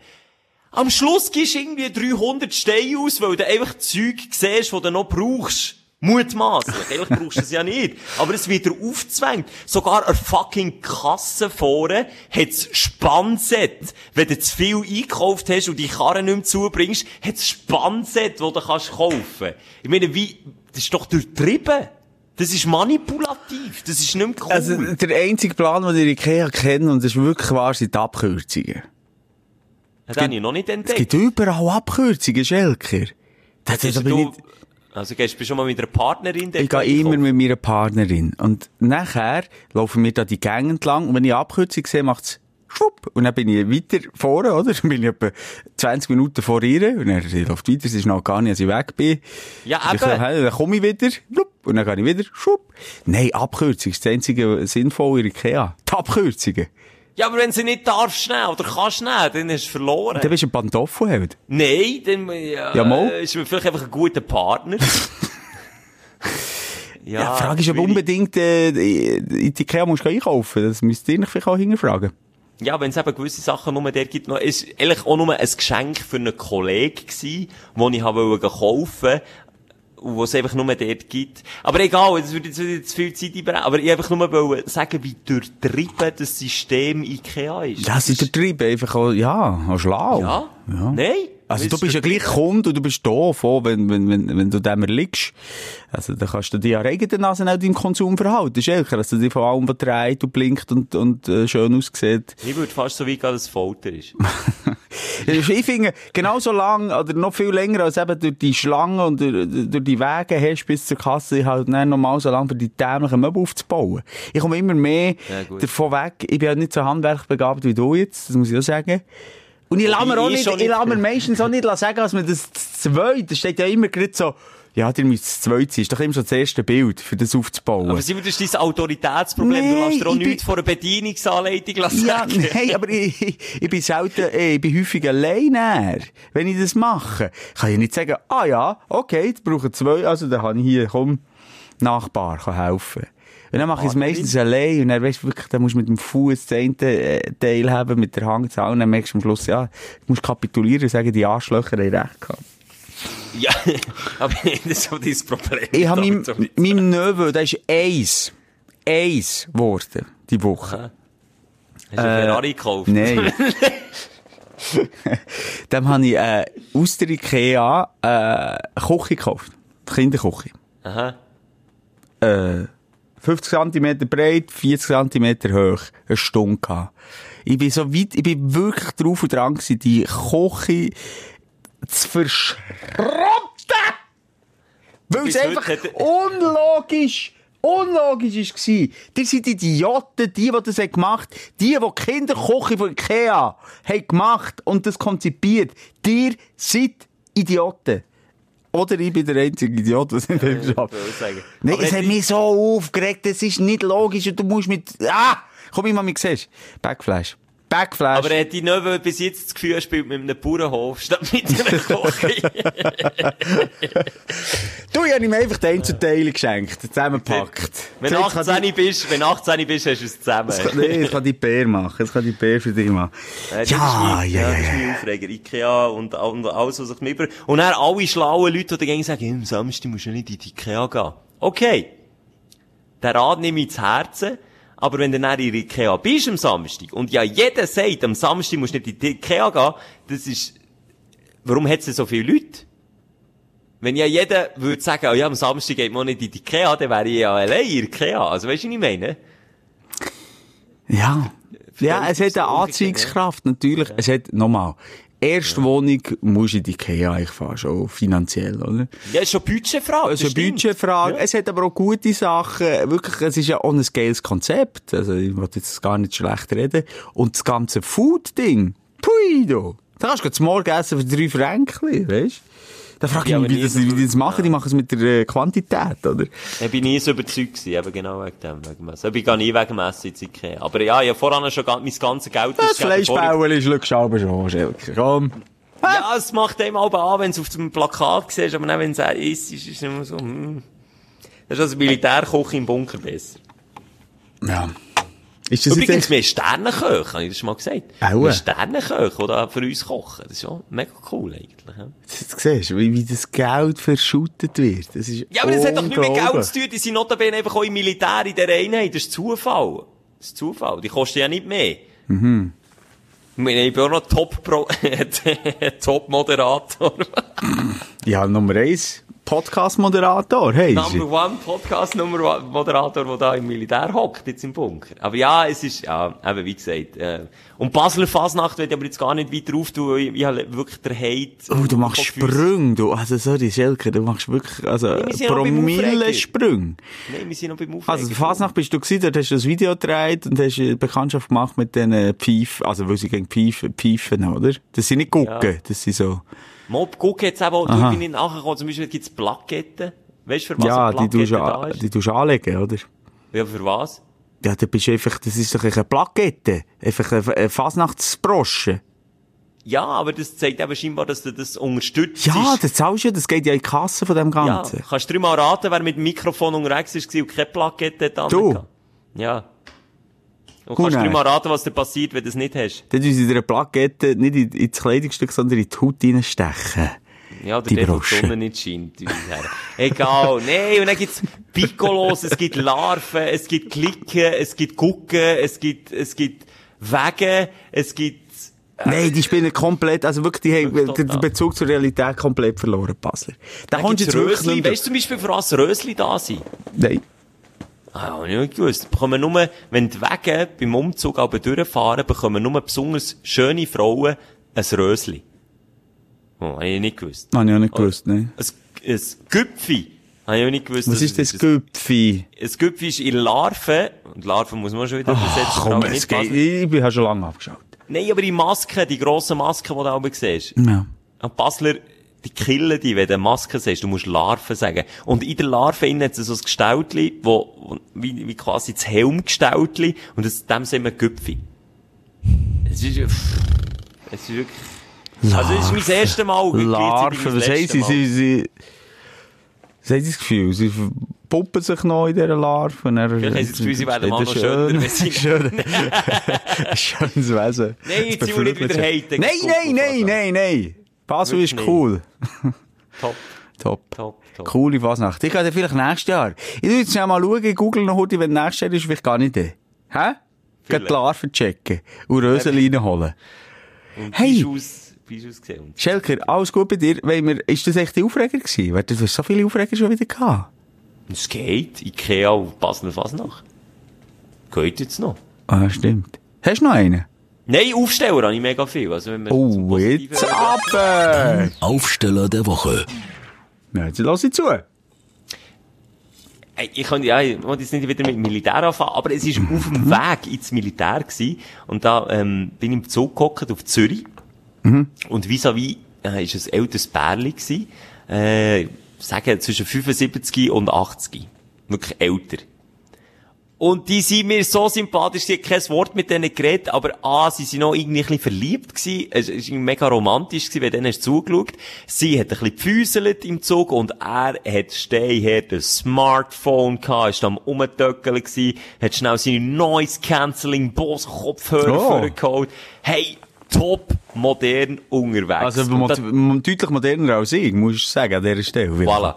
Am Schluss gibst du irgendwie 300 Steine aus, weil du einfach Zeug siehst, die du noch brauchst. Mutmaßlich. [LAUGHS] Eigentlich brauchst du es ja nicht. Aber es wird dir aufgezwängt. Sogar eine fucking Kasse vorne hat's Spannset. Wenn du zu viel eingekauft hast und die Karre nicht mehr zubringst, hat's Spannset, das du kannst kaufen. Ich meine, wie, das ist doch durchtrieben. Das ist manipulativ. Das ist nicht mehr cool. Also, der einzige Plan, den ich Ikea kenne, und das ist wirklich wahr, sind die Abkürzungen. Das habe ich noch nicht Es entdeckt. gibt überall Abkürzungen, Schelker. Das, Also bin du, ich, also gehst du schon mal mit einer Partnerin ich gehe immer mit meiner Partnerin. Und nachher laufen wir da die Gänge entlang. Und wenn ich Abkürzung sehe, macht's schwupp. Und dann bin ich weiter vorne, oder? [LAUGHS] Dann bin ich etwa 20 Minuten vor ihr. Und dann sie läuft weiter. Sie ist noch gar nicht, als ich weg bin. Ja, eben. dann komme ich wieder. Und dann gehe ich wieder. Schwupp. Nein, Abkürzung ist das einzige Sinnvolle in Ikea. Die Abkürzungen. Ja, aber wenn sie nicht darfst schnell oder kannst schnell, dann hast du verloren. Dann bist du ein Pantoffelheld. Nein, dann ja, Ja, mal. äh, ist man vielleicht einfach ein guter Partner. [LAUGHS] ja, Ja, die Frage ist, ob unbedingt äh, in die Ikea musst du einkaufen. Das müsst ihr vielleicht auch hinterfragen. Ja, wenn es eben gewisse Sachen nur der gibt, noch, ist eigentlich auch nur ein Geschenk für einen Kollegen gewesen, wo ich habe kaufen wo es einfach nur dort gibt. Aber egal, das würde jetzt wieder zu viel Zeit einbrechen. Aber ich einfach nur wollte sagen, wie durchtrieben das System Ikea ist. Das ist übertrieben, einfach auch, ja, auch schlau. Ja? ja. Nein? Also Das du ist bist ja gleich Kunde und du bist doof, auch, wenn, wenn, wenn, wenn du dem erliegst. Also dann kannst du dir ja eigene Nase auch deinem Konsumverhalten. Schelker, dass du dich von allem betreut und blinkt und, und äh, schön aussieht. Ich würde fast so weit gehen, dass es Folter ist. [LAUGHS] Ich finde, genauso lang oder noch viel länger als eben durch die Schlangen und durch, durch die Wege hast bis zur Kasse, halt dann normal so lange für die dämlichen Möbel aufzubauen. Ich komme immer mehr Ja, davon weg. Ich bin ja nicht so handwerkbegabt wie du jetzt, das muss ich auch sagen. Und ich lasse mir auch ich nicht, schon ich nicht lasse mir meistens auch nicht sagen, dass man das zwei, das steht ja immer gerade so, ja, dir müsst das zwei sein. Ist doch immer so das erste Bild, für das aufzubauen. Aber Simon, das ist dein Autoritätsproblem. Nee, du lässt dir auch ich bin- nichts von einer Bedienungsanleitung Ja, sagen. nein, aber ich, ich, ich bin selten, ich bin häufig alleine, wenn ich das mache. Ich kann ja nicht sagen, ah ja, okay, jetzt brauchen zwei, also dann kann ich hier, komm, Nachbar, kann helfen. Und dann mache ich es meistens allein und dann weißt du wirklich, dann musst du mit dem Fuß das eine äh, Teil haben, mit der Hand zahlen, und dann merkst du am Schluss, ja, du musst kapitulieren und sagen, die Arschlöcher haben recht gehabt. Ja, [LAUGHS] aber das ist so dein Problem. Ich habe meinem, meinem Neveu, der ist eins, eins geworden, die Woche. Hast du einen Ferrari gekauft? Nein. [LAUGHS] Dem habe ich äh, aus der Ikea äh, eine Küche gekauft. Kinderküche. Aha. Äh, 50 cm breit, 40 cm hoch. Eine Stunde gehabt. Ich bin so weit, ich bin wirklich drauf und dran gewesen, die Küche zu verschrotten! Weil es einfach unlogisch, unlogisch ist war. Die sind Idioten, die, die das haben gemacht die, die die Kinderküche von Ikea haben gemacht und das konzipiert. Die seid Idioten. Oder ich bin der einzige Idiot, nicht ja, will sagen. Nein, es hat mich so aufgeregt, es ist nicht logisch und du musst mit, ah, komm ich mal, wie siehst Backflash. Backflash. Aber er hat die Nöwe bis jetzt das Gefühl, er spielt mit einem Bauernhof statt mit einer [LAUGHS] Küche. du, ich habe ihm einfach den Einzelteile geschenkt, zusammengepackt. wenn du Gesagt, kann 18 bist, wenn du 18 bist, hast du es zusammen. die- Das kann, nee, das kann die Bär machen. Das kann die Bär für dich machen. Äh, Ja, mein, ja, das ist ja, mein Aufreger. Ikea und, und alles, was ich mir über... Und dann alle schlauen Leute, die dann sagen, ja, am Samstag musst du nicht in die Ikea gehen. Okay. Den Rat nehme ich zu Herzen. Aber wenn du dann in Ikea bist am Samstag, und ja jeder sagt, am Samstag musst du nicht in die Ikea gehen, das ist... Warum hat es so viele Leute? Wenn ja jeder würde sagen, oh ja, am Samstag geht man nicht in die Ikea, dann wäre ich ja allein in Ikea. Also weißt du, was ich meine? Ja. Ja, es hat eine Anziehungskraft, natürlich. Es hat, nochmal, erste Wohnung musst du in die Ikea eigentlich fast, auch finanziell, oder? Ja, ist schon Budgetfrage. Es ist eine Budgetfrage. Es hat aber auch gute Sachen. Wirklich, es ist ja auch ein geiles Konzept. Also, ich will jetzt gar nicht schlecht reden. Und das ganze Food-Ding. Pui, du. Da kannst du Morgen essen für drei Franken, weißt Da frage ich Ja, mich, wie, das, so- wie die das machen. Die machen es mit der äh, Quantität, oder? Ich bin nie so überzeugt gewesen, eben genau wegen dem, wegen dem Essen. Ich gehe nie wegen dem Essen ins Ikea. Aber ja, ich habe vorhin schon mein ganzes Geld Das Fleischbauer ist, schau, aber schon, Schelke. Komm. Ja, es macht einem aber an, wenn du es auf dem Plakat siehst, aber dann, wenn es ist, ist es immer so, hm. Das ist als Militärkoch im Bunker besser. Ja. Ist das Übrigens, jetzt wir haben Sternenköche, habe ich das schon mal gesagt. Auch. Wir Sternenköche, die da für uns kochen. Das ist schon mega cool eigentlich. Ja, echt, siehst du, wie, wie das Geld verschüttet wird? Das ist ja aber das hat doch nicht mit Geld zu tun. Die sind notabene einfach auch im Militär in der Einheit. Das ist Zufall. Das ist Zufall. Die kosten ja nicht mehr. Mhm. Ich bin auch noch [LAUGHS] Top-Moderator. Ja, Nummer eins, Podcast-Moderator, hey. Number one Podcast Nummer Moderator, der da im Militär hockt, jetzt im Bunker. Aber ja, es ist, ja, eben, wie gesagt, äh, und Basler Fasnacht will ich aber jetzt gar nicht weiter auf tun, ich, ich habe wirklich der Hate. Oh, du machst Sprünge, du. Also, sorry, Schelke, du machst wirklich, also, beim Promille-Sprünge. Nein, wir sind noch beim Aufregen. Also, Fasnacht bist du gewesen, dort hast du das Video gedreht und hast eine Bekanntschaft gemacht mit den Pfeifen, also, weil sie gegen Pfeifen, Pfeifen, oder? Das sind nicht Gucken, Ja. das sind so, Mob, guck jetzt eben, du bin nicht nachgekommen, zum Beispiel gibt's Plaketten. Weißt du, für was ja, eine die Plakette du da ist? die tust du anlegen, oder? Ja, für was? Ja, da bist du einfach, das ist doch eine Plakette. Einfach eine, eine Fasnachtsbrosche. Ja, aber das zeigt eben scheinbar, dass du das unterstützt. Ja, das zahlst du ja, das geht ja in die Kasse von dem ja. Ganzen. Kannst du dreimal raten, wer mit dem Mikrofon unterwegs war und keine Plakette hat? Du. Ja. Und Gut, kannst du nein. dreimal raten, was dir passiert, wenn du es nicht hast? Dann tun sie dir eine Plakette nicht in, ins Kleidungsstück, sondern in die Haut reinstechen. Ja, oder Die der, die. Sonne nicht scheint. Egal. [LAUGHS] Nee, und dann gibt's Piccolos, es gibt Larven, es gibt Klicken, es gibt Gucken, es gibt, es gibt Wege, es gibt, Nein, die spielen komplett, also wirklich, die haben den. Bezug zur Realität komplett verloren, Basler. Da kommst du jetzt Rösli. Weißt du zum Beispiel, für was Rösli da sind? Nein. Ah, hab ich nicht gewusst. Bekommen nur, wenn die Wege beim Umzug aber durchfahren, bekommen nur besonders schöne Frauen ein Rösli. Oh, hab ich nicht gewusst. Habe ich auch nicht gewusst, ne? Ein, ein Güpfi. Habe ich auch nicht gewusst. Was ist das Güpfi? Ein Güpfi ist in Larven, und Larven muss man schon wieder übersetzen. Ach, komm, es geht, ich bin ja schon lange abgeschaut. Nein, aber die Masken, die grossen Masken, die du oben siehst. Ja. Ein Basler, die killen die, wenn du eine Maske siehst. Du musst Larven sagen. Und in der Larve innen hat es so ein Gestaltli, wo, wie, wie quasi das Helmgestaltli, und das, dem sind wir Güpfi. Es ist, pff, es ist wirklich, also es ist mein erstes Mal. Larven, was haben sie? Sie, sie, was haben sie das Gefühl? Sie puppen sich noch in dieser Larve. und dann- Vielleicht haben sie das Gefühl, sie werden mal noch Schön- schöner, wenn sie- [LAUGHS] schön- [LAUGHS] Schönes Wesen. Nein, jetzt Das sind wir nicht wieder haten. Nein, nein, nein, nein, nein. Basel ist Wirklich cool. [LAUGHS] Top, Top. top, top. Coole Fasnacht. Ich gehe vielleicht nächstes Jahr. Ich will jetzt mal schauen, google noch heute, wenn nächstes Jahr ist, vielleicht gar nicht. Hä? Geh die. Larven checken und Rösel reinholen. Und Hey. Wie ist ausgesehen? Schelker, alles gut bei dir? Wollen wir, ist das echt die Aufreger gewesen? Weil Du hast so viele Aufreger schon wieder gehabt. Es geht. Ikea auf Basel Fasnacht. Geht jetzt noch. Ah, stimmt. Hast du noch einen? Nein, Aufsteller habe ich mega viel. Also wenn wir Oh, jetzt aber! Aufsteller der Woche. Ja, jetzt lass ich zu. Ey, Ich kann, ja, ich will jetzt nicht wieder mit dem Militär anfangen, aber es ist auf dem Weg ins Militär gewesen. Und da, ähm, bin ich im Zug gehockt auf Zürich. Und vis-à-vis, äh, ist ein älteres Pärli gewesen. Äh, sagen zwischen 75 und 80. Wirklich älter. Und die sind mir so sympathisch, sie hat kein Wort mit denen geredet, aber A, sie sind noch irgendwie ein bisschen verliebt gewesen, es war mega romantisch gewesen, wenn denen hast du zugeschaut. Sie hat ein bisschen gefüßelt im Zug und er hat stehher das Smartphone gehabt, ist am Umtöckeln gewesen, hat schnell seine Noise Cancelling Bose Kopfhörer Oh. vorgeholt. Hey, top modern unterwegs. Also mo das- deutlich moderner als ich, muss ich sagen, an dieser Stelle. Voilà.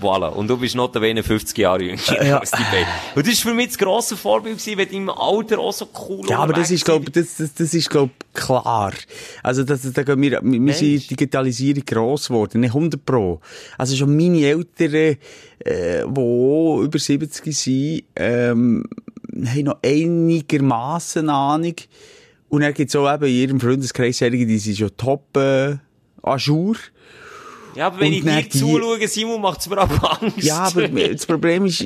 Voilà. Und du bist notabene 50 Jahre jünger Ja. als die beiden. Und das war für mich das grosse Vorbild gewesen, wenn du im Alter auch so cool Ja, aber das ist, glaub, das, das, das ist, glaub, klar. Also, das, da gehen wir, wir wir sind Mensch. Digitalisierung gross geworden, nicht 100 Pro. Also schon meine Eltern, äh, die auch über 70 sind, ähm, haben noch einigermaßen Ahnung. Und dann gibt's auch eben in ihrem Freundeskreis solche, die sind schon top, äh, à jour. Ja, aber wenn Und ich dir die- zuschaue, Simon, macht's mir aber [LAUGHS] Angst. Ja, aber das Problem ist,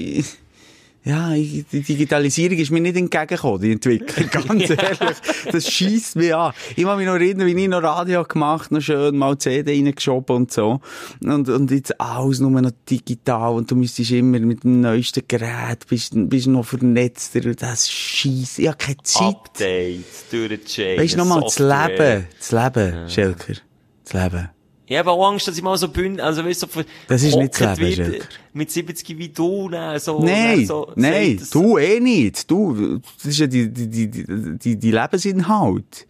ja, die Digitalisierung ist mir nicht entgegengekommen, die Entwicklung. [LAUGHS] Ganz ehrlich, das schießt mich an. Ich kann mich noch erinnern, wie ich noch Radio gemacht noch schön mal CD reingeschoben und so. Und, und jetzt alles nur noch digital und du müsstest immer mit dem neuesten Gerät, bist, bist noch vernetzter und das schießt. Ich habe keine Zeit. Updates, durch den Chain, Weißt du nochmal, das. Leben, das Leben, Schelker, das Leben. Ich habe auch Angst, dass ich mal so bin, also weißt du, so Das ist nicht das Leben, wird, mit 70 wie du, ne, so, Nein, ne, so, nein, sagt, du eh nicht. Du, das ist ja die, die, die, die, die, Lebensinhalt.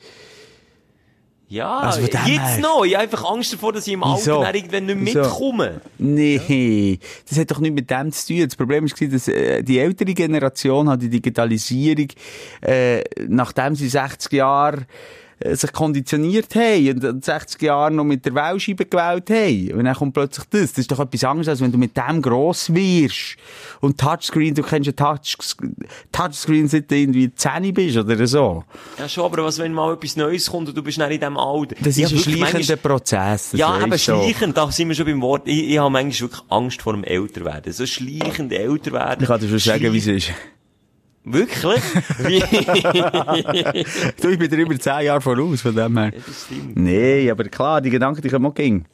Ja, Also jetzt her- noch. Ich habe einfach Angst davor, dass ich im Wieso? Alter irgendwann nicht Wieso? mitkomme. Nee, das hat doch nichts mit dem zu tun. Das Problem war, dass äh, die ältere Generation hat die Digitalisierung, äh, nachdem sie 60 Jahre sich konditioniert haben und in 60 Jahren noch mit der Wählscheibe gewählt haben. Und dann kommt plötzlich das. Das ist doch etwas anderes, als wenn du mit dem gross wirst. Und Touchscreen, du kennst ja Touch, Touchscreen, seit du irgendwie 10 bist oder so. Ja, schon, aber was, wenn mal etwas Neues kommt und du bist nicht in diesem Alter? Das ist ein schleichender Prozess. Ja, du. schleichend, da sind wir schon beim Wort. Ich, ich habe manchmal wirklich Angst vor dem Älterwerden. So schleichend älter werden. Ich kann dir schon sagen, wie es ist. Wirklich? [LAUGHS] Du, ich bin dir über 10 Jahre voraus, von dem her. das stimmt. Nee, aber klar, die Gedanken, die kommen auch gehen.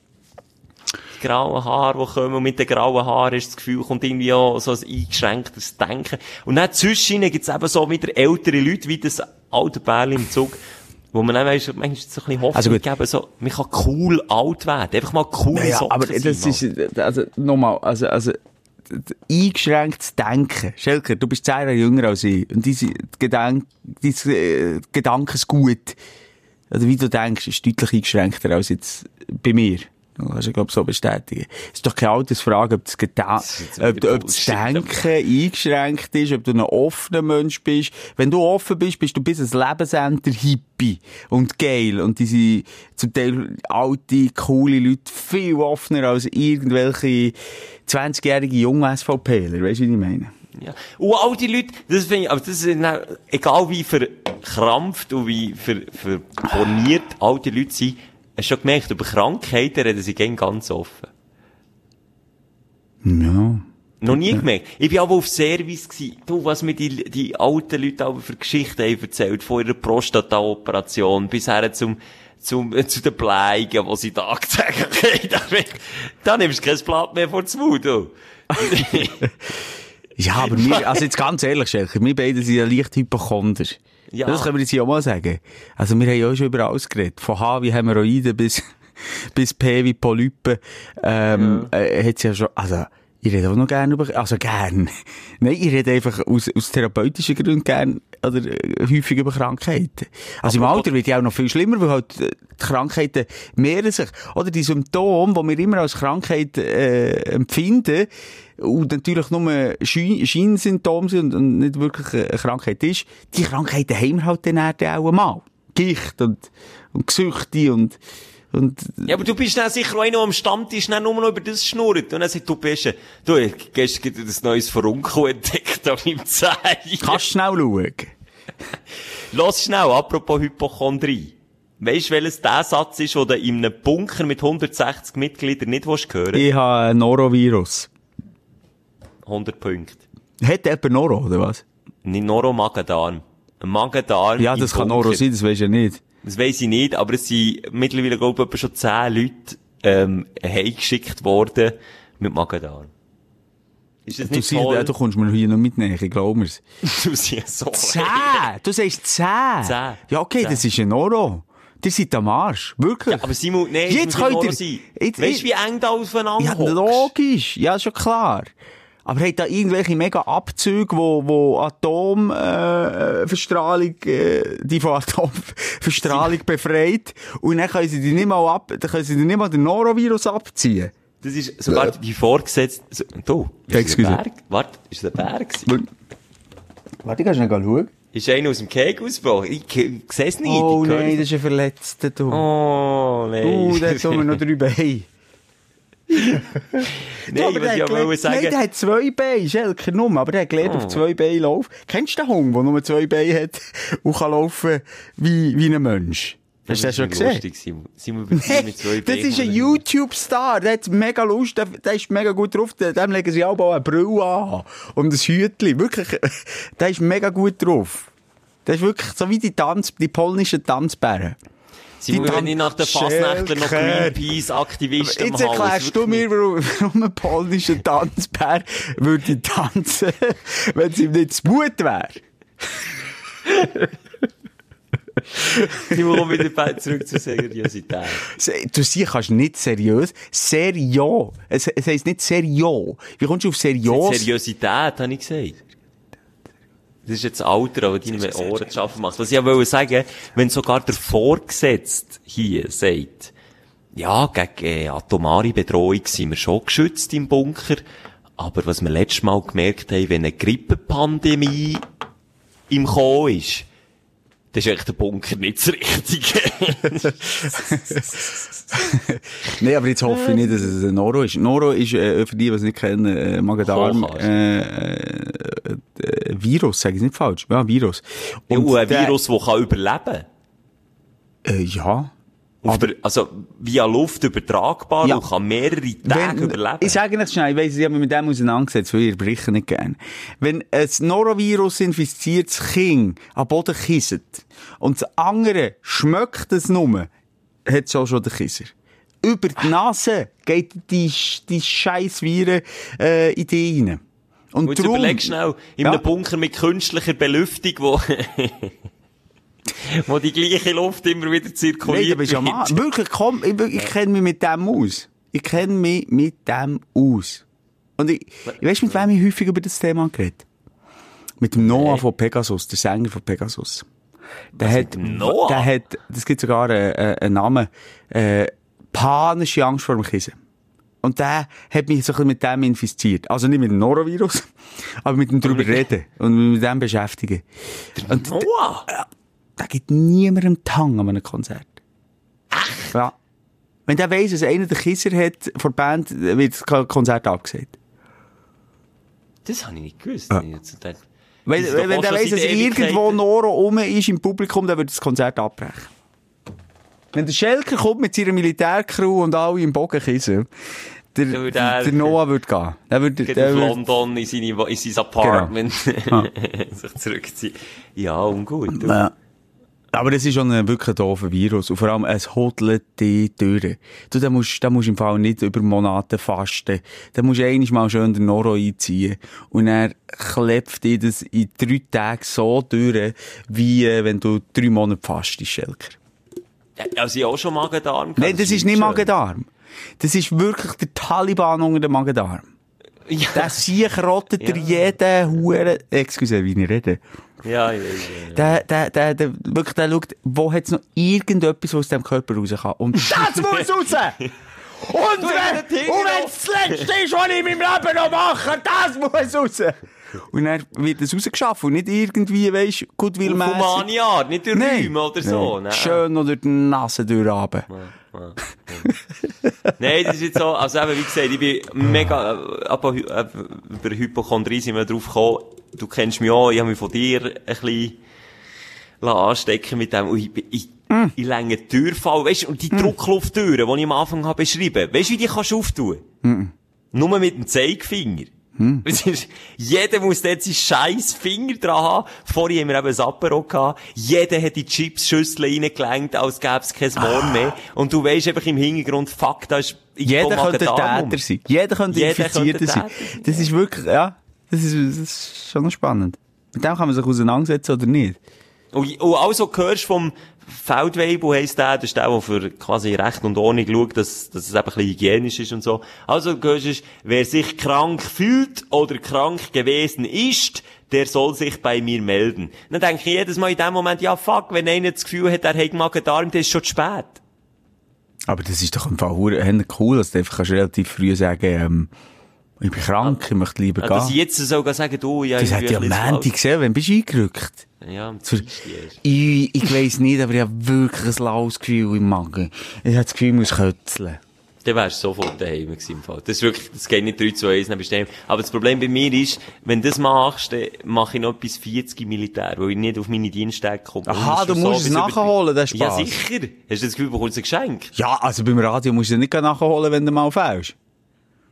Die grauen Haare, die kommen, und mit den grauen Haaren ist das Gefühl, kommt irgendwie auch so ein eingeschränktes Denken. Und dann zwischen gibt es eben so wieder ältere Leute, wie das alte Bärli im Zug, wo man dann weiss, manchmal so ein bisschen Hoffnung Also gut. geben, so, man kann cool alt werden. Einfach mal cool Ja, ja, Socken aber sein, das Mann. ist, also, nochmal, also, also, eingeschränktes Denken. Schelker, du bist 10 Jahre jünger als ich. Und diese Gedank, äh, Gedankensgut, also wie du denkst, ist deutlich eingeschränkter als jetzt bei mir. Du kannst ja, glaub so bestätigen. Es ist doch keine Altersfrage, ob das, Geda ist ob, ob das Denken eingeschränkt ist, ob du ein offener Mensch bist. Wenn du offen bist, bist du bis ein Lebensende Hippie und geil. Und diese zum Teil alte, coole Leute viel offener als irgendwelche 20-jährige junge SVPler. Weißt du, wie ich meine? Ja. Und all die Leute, das finde ich, aber das dann, egal wie verkrampft und wie ver, verborniert all die Leute sind, hast du schon gemerkt, über Krankheiten reden sie gern ganz offen. Ja. Noch nie gemerkt. Ich bin aber auf Service gewesen. Du, was mir die, die alten Leute aber für Geschichten haben erzählt, von ihrer Prostata-Operation bis her zum, zum, äh, zu den Bleigen, wo sie tagtäglich [LAUGHS] haben. Da nimmst du kein Blatt mehr vor Mund, du. [LAUGHS] Ja, aber wir, also jetzt ganz ehrlich, Schelker, wir beide sind ja leicht Hypochonder. Ja. Das können wir jetzt ja auch mal sagen. Also wir haben ja auch schon über alles geredet. Von H wie Hämorrhoiden bis, [LAUGHS] bis P wie Polypen, ähm, äh, hat's ja schon, also, ich rede auch noch gerne über, also gern. [LAUGHS] Nein, ich rede einfach aus, aus therapeutischen Gründen gern, oder äh, häufig über Krankheiten. Also im Apropos- Alter wird ja auch noch viel schlimmer, weil halt äh, die Krankheiten mehren sich. Oder die Symptome, die wir immer als Krankheit äh, empfinden, und natürlich nur Schein Scheinsymptome sind und, und nicht wirklich eine Krankheit ist, die Krankheiten haben wir halt dann auch mal. Gicht und, und Gesüchte und, und Ja, aber du bist dann sicher auch einer, der am Stammtisch dann nur noch über das schnurrt. Und dann sagt, du bist, du, gestern gerade ein neues Verunkel entdeckt da beim Zeichen. kannst schnell schauen. [LAUGHS] Los schnell, apropos Hypochondrie. Weisst du, welches der Satz ist, den du in einem Bunker mit 160 Mitgliedern nicht willst hören Ich habe ein Norovirus. 100 Punkte. Hat jemand Noro, oder was? Nicht Noro, Magen-Darm. Ein Magen-Darm Ja, das kann Bunker. Noro sein, das weisst du ja nicht. Das weiss ich nicht, aber es sind mittlerweile, glaube ich, schon 10 Leute, ähm, heimgeschickt worden mit Magen-Darm. Ist das Du, nicht siehst, toll? äh, du kommst mir hier noch mit näher, ich glaube mir's. [LAUGHS] Du siehst so. Zehn! Du sagst zehn! Zehn. Ja, okay, Zehn. das ist ein Euro. Ihr seid am Arsch. Wirklich. Ja, aber Simon, nee, Jetzt könnt ihr-. Jetzt- Weißt du, wie eng da aufeinander Ja, hockst? logisch. Ja, schon klar. Aber habt da irgendwelche mega Abzüge, wo, wo Atomverstrahlung, äh, Verstrahlung, äh, die von Atomverstrahlung [LAUGHS] befreit, und dann können sie die nicht mal ab, dann können sie die nicht mal den Norovirus abziehen. Das ist sogar die vorgesetzt, so, du, ist Excuse. das ein Berg? Warte, ist das ein Berg gewesen? Warte, kannst du nicht schauen? Ist einer aus dem Keg ausgebrochen? Ich, ich sehe es nicht. Oh nein, das ist ein Verletzter, du. Oh, nein. Uh, der hat nur noch drei Beine. Nein, aber was der ich wollte sagen. Nein, der hat zwei Beine, Schelker nur, aber der hat gelernt, auf zwei Beine laufen. Kennst du den Hund, der nur zwei Beine hat und kann laufen wie, wie ein Mensch? Hast du das schon ist gesehen? Lustig, Simon. Simon Hey, mit zwei das ist ein YouTube-Star, der hat mega Lust, der, der ist mega gut drauf, dem dem legen sie auch eine Brille an und ein Hütchen. Wirklich, [LAUGHS] der ist mega gut drauf. Der ist wirklich so wie die Tanz, die polnischen Tanzbären. Die wenn ich nach der Fasnachtler noch. Greenpeace-Aktivisten Jetzt erklärst du mir, warum, warum ein polnischer Tanzbär würde tanzen, [LAUGHS] wenn es ihm nicht zu Mut wäre. [LAUGHS] Simon, komm wieder zurück zur Seriosität. Se- Du siehst, kannst nicht seriös. Serio. Es, es heisst nicht serio. Wie kommst du auf serios? Seriosität, habe ich gesagt. Das ist jetzt Alter, das deine Ohren zu schaffen macht. Was ich wollte sagen, wenn sogar der Vorgesetzte hier sagt, ja, gegen äh, atomare Bedrohung sind wir schon geschützt im Bunker, aber was wir letztes Mal gemerkt haben, wenn eine Grippepandemie im Kommen ist, dann ist echt der Bunker nicht das Richtige. [LAUGHS] Nein, aber jetzt hoffe ich nicht, dass es ein Noro ist. Noro ist, äh, für die, die es nicht kennen, äh, Magen-Darm, äh, äh, äh, Virus, sage ich nicht falsch. Ja, Virus. Und ein der- Virus, das kann überleben. Äh, ja. Auf der, also, via Luft übertragbar Ja. und kann mehrere Tage Wenn, überleben. ich sage Ihnen schnell, ich weiss, ich habe mich mit dem auseinandergesetzt, weil ihr bricht nicht gern. Wenn ein Norovirus infiziertes Kind am Boden kisset und das andere schmeckt es nur, hat es auch schon den Kisser. Über die Nase geht die, die scheiß Viren äh, in die rein. Und Und drum- überleg schnell, in Ja. einem Bunker mit künstlicher Belüftung, wo, [LAUGHS] wo die gleiche Luft immer wieder zirkuliert. da bist ja Mann. Wirklich, komm, ich, ich kenne mich mit dem aus. Ich kenne mich mit dem aus. Und ich, ich weiss, mit wem ich häufig über das Thema geredet Mit dem Noah von Pegasus, der Sänger von Pegasus. Der hat, dem Noah? der hat, das gibt sogar einen, äh, einen Namen, äh, panische Angst vor dem Kissen. Und der hat mich so ein bisschen mit dem infiziert. Also nicht mit dem Norovirus, [LAUGHS] aber mit dem drüber reden und mich mit dem beschäftigen. Und Noah! da gibt niemandem Tang an einem Konzert. Ach? Ja. Wenn der weiss, dass einer den Kisser hat von der Band, wird das Konzert abgesagt. Das habe ich nicht gewusst. Ich jetzt gedacht, Wenn, wenn auch der weiss, dass irgendwo Noro rum ist im Publikum, dann wird das Konzert abbrechen. Wenn der Schelker kommt mit seiner Militärcrew und alle im Bogen kissen, der, Der würde der, er- der Noah wird gehen. Der wird, geht der wird, London in, seine, in sein Apartment Ah. [LAUGHS] sich zurückziehen. Ja, ungut. Ja. Aber das ist schon ein wirklich doofer Virus. Und vor allem, es hodelt die Türen. Du, da musst, da musst im Fall nicht über Monate fasten. Da musst du einmal mal schön den Noro einziehen. Und er klebt dir das in drei Tagen so durch, wie äh, wenn du drei Monate fastest, Schelker. Also, ich auch schon Magen-Darm. Nein, das ist nicht. Magen-Darm. Das ist wirklich der Taliban unter dem Magen-Darm. Ja, Der Sieg rottet dir jeden Huren, excuse, wie ich rede. ja, weiß. ja. Der, der, der, der, wirklich, der schaut, wo hat's noch irgendetwas, was aus dem Körper raus kann. Und [LAUGHS] das muss raus! Und wenn, und wenn es das Letzte ist, was ich in meinem Leben noch mache, das muss raus! Und dann wird es rausgeschaffen und nicht irgendwie, weisst, gut will man. humane Art, nicht durch Räume oder so. Nein. Nein. Schön oder die Nase durchhaben. Nein, das ist jetzt so, also eben, wie gesagt, ich bin mega, äh, aber hy- äh, über Hypochondrie sind wir drauf gekommen. Du kennst mich auch, ich habe mich von dir ein bisschen anstecken mit dem, und ich, ich, Mm. ich länge Türfall, weißt du, und die Drucklufttüren, die ich am Anfang habe beschrieben, weißt du, wie die kannst du auftun? Mm. Nur mit dem Zeigefinger. Hm. Ist, jeder muss dort seinen scheiß Finger dran haben. Vorhin haben wir eben ein Apero gehabt. Jeder hat die Chips-Schüssel reingelenkt, als gäbe es kein Morgen Ah. mehr. Und du weisst einfach im Hintergrund, fuck, da ist Jeder könnte Täter sein. Jeder könnte Jeder Infizierter sein. Das ist wirklich, ja, das ist, das ist schon spannend. Mit dem kann man sich auseinandersetzen oder nicht. Und, und also hörst vom Feldwebel heisst der, das ist der, der für quasi Recht und Ordnung schaut, dass, dass es eben ein bisschen hygienisch ist und so. Also hörst du, wer sich krank fühlt oder krank gewesen ist, der soll sich bei mir melden. Dann denke ich jedes Mal in dem Moment, ja fuck, wenn einer das Gefühl hat, er hat Magen-Darm, dann ist schon zu spät. Aber das ist doch im Fall cool, dass du einfach kannst relativ früh sagen, ähm, ich bin krank, ich möchte lieber Ja, dass ich gehen. jetzt sogar sagen, du, ja, Das ich hat ja am Montag gesehen, wann bist du eingerückt? Ja, am erst. Ich, ich weiss nicht, aber ich habe wirklich ein laues Gefühl im Magen. Ich habe das Gefühl, ich muss kötzeln. Dann wärst du sofort daheim gewesen im Fall. Das ist wirklich, das geht nicht 3 zu 1, dann bist du daheim. Aber das Problem bei mir ist, wenn du das machst, dann mache ich noch bis 40 Militär, weil ich nicht auf meine Diensttage komme. Aha, du musst es bis über- nachholen, das ist Ja, Spaß. sicher. Hast du das Gefühl, du bekommst ein Geschenk? Ja, also beim Radio musst du nicht nachholen, wenn du mal fällst.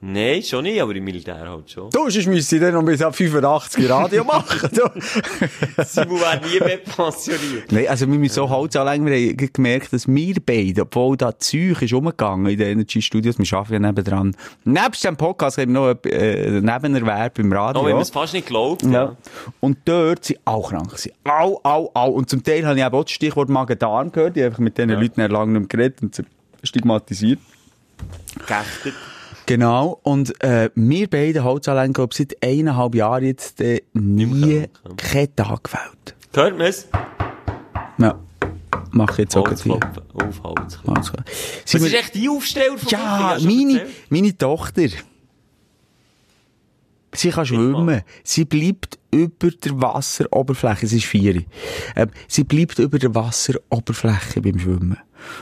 Nein, schon nicht, aber im Militär halt schon. Du, sonst müsste ich dann noch bis ab 85 Radio machen. Du. [LAUGHS] Simon wäre nie mehr pensioniert. Nein, also wir müssen so Holz anlegen. Wir haben gemerkt, dass wir beide, obwohl da Zeug ist umgegangen in den Energy Studios, wir arbeiten ja nebendran. Nebst dem Podcast haben wir noch äh, einen Nebenerwerb im Radio. Auch wenn man es fast nicht glaubt. Ja. Und dort sind auch krank gewesen. Au, au, au. Und zum Teil habe ich eben auch das Stichwort Magen-Darm gehört. Ich habe einfach mit diesen Leuten nicht lange nicht mehr geredet und sie stigmatisiert. Geächtet. Genau. Und, äh, wir beide Holzanlegen, glaube ich, seit eineinhalb Jahren jetzt, äh, nie keinen Tag gefällt. Hört man es? Ja. Mach jetzt auch gleich. Auf Holz. Was ist echt die Aufsteller von ja, meine, meine Tochter. Sie kann schwimmen. Sie bleibt über der Wasseroberfläche. Es ist vier. Ähm, sie bleibt über der Wasseroberfläche beim Schwimmen.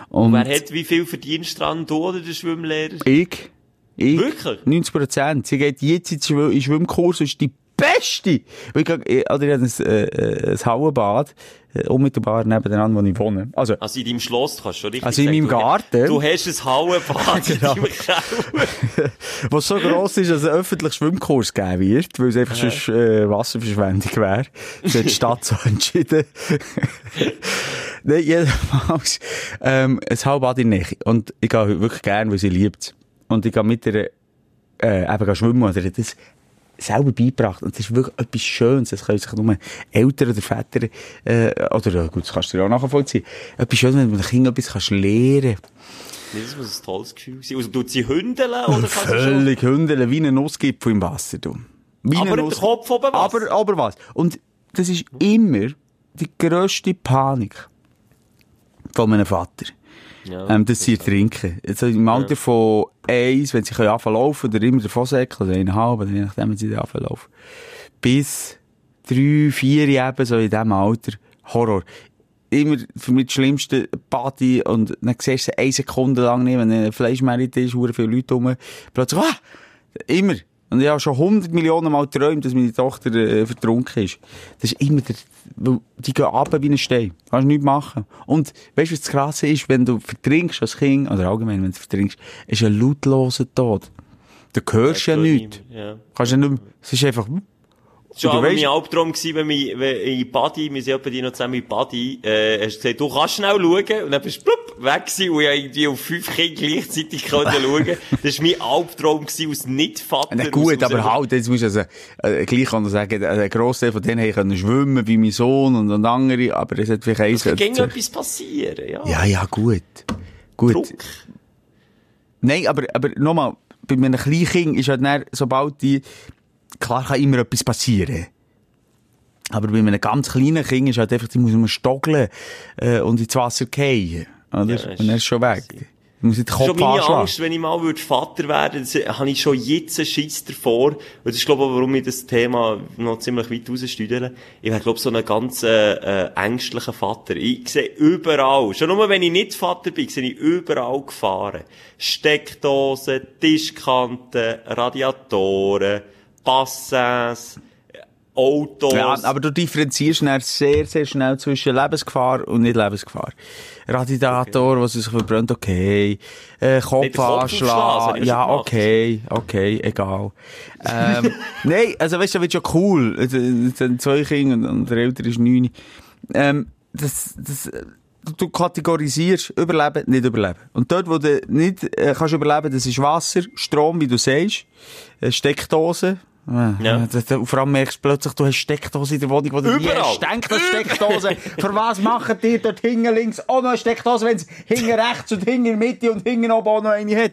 Und Wer hat wie viel Verdienst dran, du oder der Schwimmlehrer? ich, ich, Wirklich? 90 Prozent. Sie geht jetzt in den Schwimmkurs ist die Beste. Weil Ich, ich, oder ich habe ein, äh, äh, ein Hauenbad, äh, unmittelbar nebenan, wo ich wohne. Also, Also in deinem Schloss kannst du schon richtig Also in meinem Garten? Du hast ein Hallenbad [LAUGHS] Genau. in deinem was so gross ist, dass ein öffentlicher Schwimmkurs geben wird, weil es einfach sonst äh, Wasserverschwendung wäre. Das hat die Stadt so [LAUGHS] entschieden. Nein, jedenfalls, ähm, ein Halbbad in Nähe. Und ich gehe wirklich gern, weil sie liebt Und ich gehe mit ihr, äh, eben schwimmen und er hat das selber beigebracht. Und das ist wirklich etwas Schönes. Das können sich nur Eltern oder Väter, äh, oder, gut, das kannst du dir auch nachvollziehen. Etwas Schönes, wenn du einem Kind etwas kannst lernen Nee, das muss ein tolles Gefühl sein. Also, tut sie hündeln oder? Völlig Hündeln, wie ein Nussgipfel im Wasser, du. Wie Aber der Nuss- Kopf oben Wasser. Aber, aber was? Und das ist immer die grösste Panik von meinem Vater. Ja, ähm, dass sie trinken. Also im Alter von eins, wenn sie können anfangen laufen, oder immer davon säckeln, oder eineinhalb, oder je nachdem, wenn sie dann anfangen. Bis drei, vier eben, so in diesem Alter. Horror. Immer für mich das schlimmste Party, und dann siehst du sie eine Sekunde lang nicht, wenn ein Fleischmerit ist, hure viele Leute rum, plötzlich, ah! Immer. Und ich habe schon hundert Millionen Mal geträumt, dass meine Tochter äh, vertrunken ist. Das ist immer der, die gehen runter wie ein Stein. Kannst nichts machen. Und weißt du, was das Krasse ist? Wenn du vertrinkst als Kind, oder allgemein, wenn du vertrinkst, ist ein lautloser Tod. Du hörst ja du nichts. Ja. Kannst ja nicht mehr, es ist einfach, Schon du weisst- mein Albtraum gewesen, wenn wir, wenn in Badi, wir sind etwa die noch zusammen in Badi, äh, hast du gesagt, du kannst schnell schauen, und dann bist du plupp, weg gewesen, und ich irgendwie auf fünf Kinder gleichzeitig konnte schauen. Das war mein Albtraum gewesen, aus Nicht-Vater. Na gut, aus- aus- aber halt, jetzt musst du also, äh, gleich kann ich sagen, ein Grossteil von denen können schwimmen, wie mein Sohn und, und andere, aber es hat vielleicht eins... Es ging etwas passieren, ja. Ja, ja, gut. Gut. Druck. Nein, aber, aber nochmal, bei einem kleinen Kind ist halt dann, sobald die, klar kann immer etwas passieren. Aber bei einem ganz kleinen Kind ist halt einfach, die muss man stoggeln, äh, und ins Wasser fallen. Oder? Ja, und dann ist schon weg. Du musst den Kopf schon meine anschlagen. Angst, wenn ich mal würde Vater werden würde, habe ich schon jetzt einen Schiss davor. Und das ist, glaube ich, warum ich das Thema noch ziemlich weit rausstüdele. Ich wäre, glaube ich, so ein ganz, äh, äh, ängstlicher Vater. Ich sehe überall, schon nur wenn ich nicht Vater bin, sehe ich überall Gefahren. Steckdosen, Tischkanten, Radiatoren, Bassins, Autos. Ja, aber du differenzierst dann sehr, sehr schnell zwischen Lebensgefahr und nicht Lebensgefahr. Radiator, okay. was sich verbrennt, okay. Äh, Kopfanschlag, ja, okay, okay, egal. ähm, [LAUGHS] nein, also weißt du, das wird schon cool. Es sind zwei Kinder und, und der Ältere ist neun. Ähm, das, das, du kategorisierst Überleben, nicht Überleben. Und dort, wo du nicht äh, kannst überleben, das ist Wasser, Strom, wie du sagst, äh, Steckdose, ja. ja. Vor allem merkst du plötzlich, du hast Steckdose in der Wohnung, wo du nie hast gedacht, das Steckdose. [LAUGHS] Für was machen die dort hinten links auch noch eine Steckdose, wenn es hinten rechts und hinten in der Mitte und hinten oben auch noch eine hat?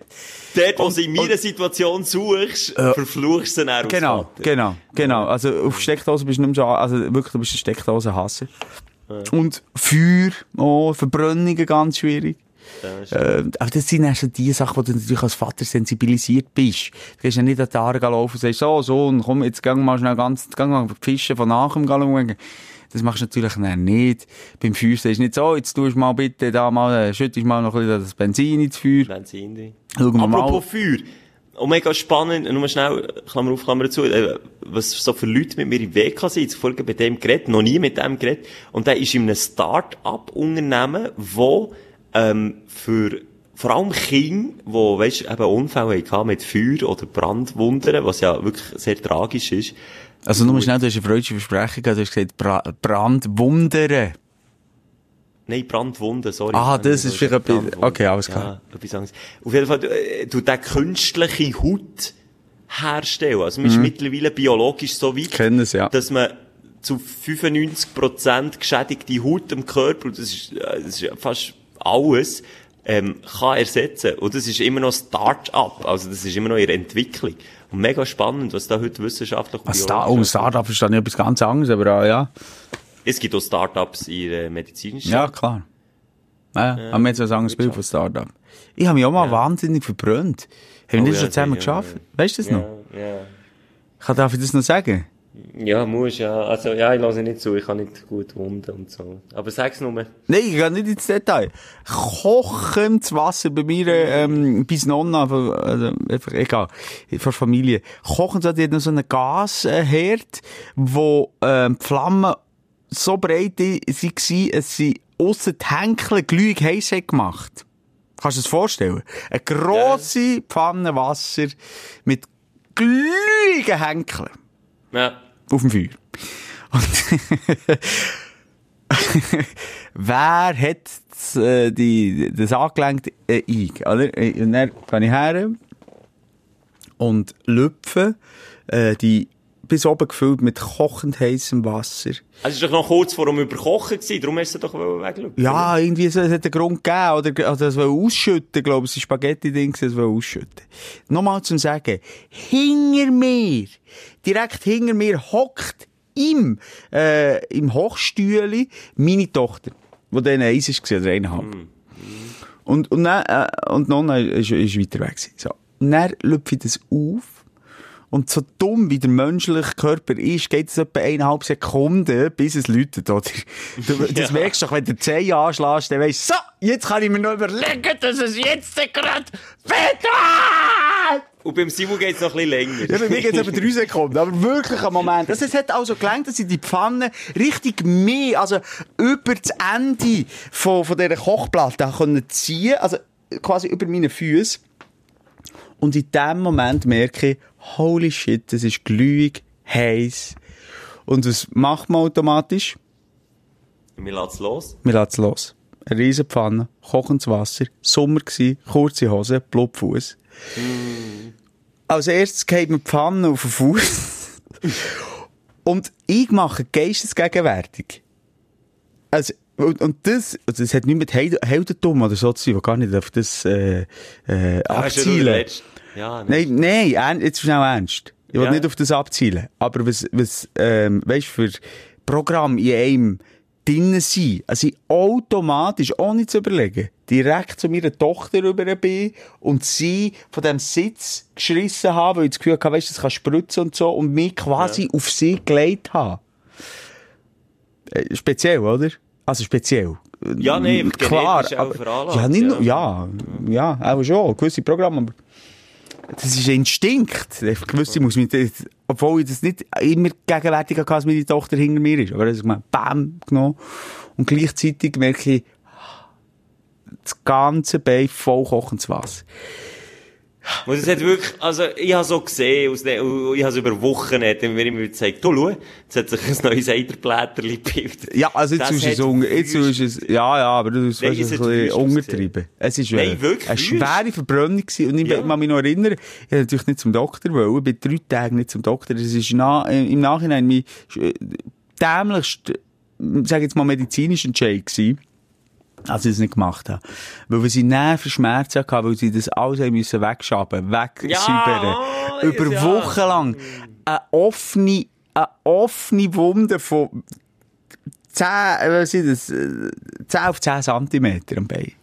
Dort, wo du in meiner Situation suchst, äh, verfluchst du dann Genau, genau, genau. Also auf Steckdose bist du nicht mehr so, also wirklich, du bist ein Steckdosenhasser. Ja. Und Feuer, oh, Verbrennungen ganz schwierig. Äh, aber das sind auch so die Sachen, wo du natürlich als Vater sensibilisiert bist. Du gehst ja nicht an die Haare laufen und sagst, so, so, und komm, jetzt geh mal schnell ganz, geh mal fischen von nachher schauen. Das machst du natürlich nicht. Beim Feuer sagst du nicht so, jetzt tust du mal bitte da mal, äh, schüttest mal noch ein bisschen das Benzin ins Feuer. Benzin drin. Apropos mal. Feuer. Oh, mega spannend, nur schnell, Klammer auf, Klammer zu, äh, was so für Leute mit mir im Weg sind, vorher bei dem geredet, noch nie mit dem geredet, und der ist in einem Start-up-Unternehmen, wo ähm, für vor allem Kinder, die, weißt, eben Unfälle hatten mit Feuer oder Brandwundern, was ja wirklich sehr tragisch ist. Also nur schnell, du hast eine freudige Versprechung du hast gesagt Bra Brandwundern. Nein, Brandwunden, sorry. Ah, das ist vielleicht etwas, okay, alles klar. Ja, etwas anderes. Auf jeden Fall, du, äh, du den künstliche Haut herstellen. Also man mhm. ist mittlerweile biologisch so weit, es, ja. dass man zu 95% geschädigte Haut im Körper, das ist, äh, das ist fast alles ähm, kann ersetzen. Und das ist immer noch Start-up, also das ist immer noch ihre Entwicklung. Und mega spannend, was da heute wissenschaftlich und Star Oh, Start-up ist dann etwas ganz anderes, aber äh, ja. Es gibt auch Start-ups in der medizinischen Ja, klar. Ja, ja. haben wir jetzt ein anderes Bild von Start-up. Ich habe mich auch mal ja. wahnsinnig verbrannt. Haben wir oh, das schon zusammen ja, geschafft? Weißt du das noch? Ja. Kann, darf ich das noch sagen? Ja, muss ja. Also, ja, ich lasse nicht zu, ich kann nicht gut wunden und so. Aber sag's nur. Nein, ich gehe nicht ins Detail. Kochendes Wasser bei mir, ähm, bis Nonna, also, einfach, egal, von Familie. Kochendes Wasser, die hat noch so einen Gasherd, wo, ähm, die Flammen so breit waren, dass sie ausser die Henkel glühig heiß gemacht. Kannst du dir das vorstellen? Eine grosse. Pfanne Wasser mit glühigen Henkeln. Ja auf dem Feuer. Und [LAUGHS] wer hat das, äh, die, das angelenkt? Äh, ich, oder? Äh, und dann gehe ich her und lüpfe äh, die bis oben gefüllt mit kochend heißem Wasser. Also es war doch noch kurz vor dem Überkochen gewesen, darum hast du doch weglüpfen. Ja, irgendwie, es hat einen Grund gegeben, oder, oder es wollte ausschütten, glaube ich, es ist Spaghetti-Ding, es wollte ausschütten. Nochmal zum Sagen, hinter mir, direkt hinter mir hockt im, äh, im Hochstühle meine Tochter, die dann eins war, oder eineinhalb. Mm. Und, und dann, äh, und Nonna ist, ist weiter weg gewesen. So. Und dann lüpfe ich das auf, und so dumm wie der menschliche Körper ist, geht es etwa eineinhalb Sekunden, bis es läutet, oder? Du, [LAUGHS] das ja. merkst du doch, wenn du zehn anschlägst, dann weißt du, so, jetzt kann ich mir noch überlegen, dass es jetzt gerade wird. Und beim Simon geht es noch ein bisschen länger. Ja, bei mir geht es etwa drei Sekunden. Aber wirklich ein Moment. Das, es hat also gelangt, dass ich die Pfanne richtig mehr, also über das Ende von, von dieser Kochplatte ziehen konnte. Also quasi über meine Füße. Und in dem Moment merke ich, holy shit, das ist glühig, heiß. Und was macht man automatisch? Wir lassen los. Wir lassen los. Eine riesen Pfanne, kochendes Wasser, Sommer gsi, kurze Hose, Blutfuß. Mm. Als erstes geht mir die Pfanne auf den Fuß. [LAUGHS] und ich mache geistesgegenwärtig. Also, und, und das, also das hat nichts mit Heldentum oder so zu tun, gar nicht auf das, äh, äh, abzielen. Ja, nein, nein, jetzt schnell ernst. Ich will ja. nicht auf das abzielen. Aber was, was, ähm, weißt für Programm in einem drinnen sein, also ich automatisch, ohne zu überlegen, direkt zu meiner Tochter rüber bin und sie von dem Sitz geschrissen habe, weil ich das Gefühl hatte, weißt, das kann spritzen und so, und mich quasi ja. auf sie gelegt habe. Äh, speziell, oder? Also speziell. Ja, nee, klar. Aber, ja, nicht ja. Ja, ja, auch schon, gewisse Programme. Das ist ein Instinkt. Einfach gewusst, ich muss mich, obwohl ich das nicht immer gegenwärtig hatte, dass meine Tochter hinter mir ist. Aber das ist bam, genommen. Und gleichzeitig merke ich, das ganze Bein voll kochendes Wasser. Und es hat wirklich, also, ich habe so gesehen, aus der, ich habe es über Wochen, hat mir immer gezeigt, du, schau, jetzt hat sich ein neues Eiderblätterli gebildet. Ja, also jetzt Das ist es, un- jetzt ist es, ja, ja, aber du hast Nein, es es ein bisschen untertrieben. Es ist, Nein, äh, wirklich eine schwere Verbrennung gewesen. Und ich Ja. kann mich noch erinnern, ich wollte natürlich nicht zum Doktor wollen, ich bin drei Tage nicht zum Doktor. Das ist na, äh, im Nachhinein mein äh, dämlichst, sag jetzt mal, medizinisch Entscheid gewesen. Als ich das nicht gemacht habe. Weil wir sie Nervenschmerzen hatten, weil sie das alles haben müssen wegschaben, wegsäubern. Ja, Über ja. Wochen lang. Eine offene, eine offene Wunde von 10, äh, was ist das, äh, 10 auf 10 Zentimeter am Bein.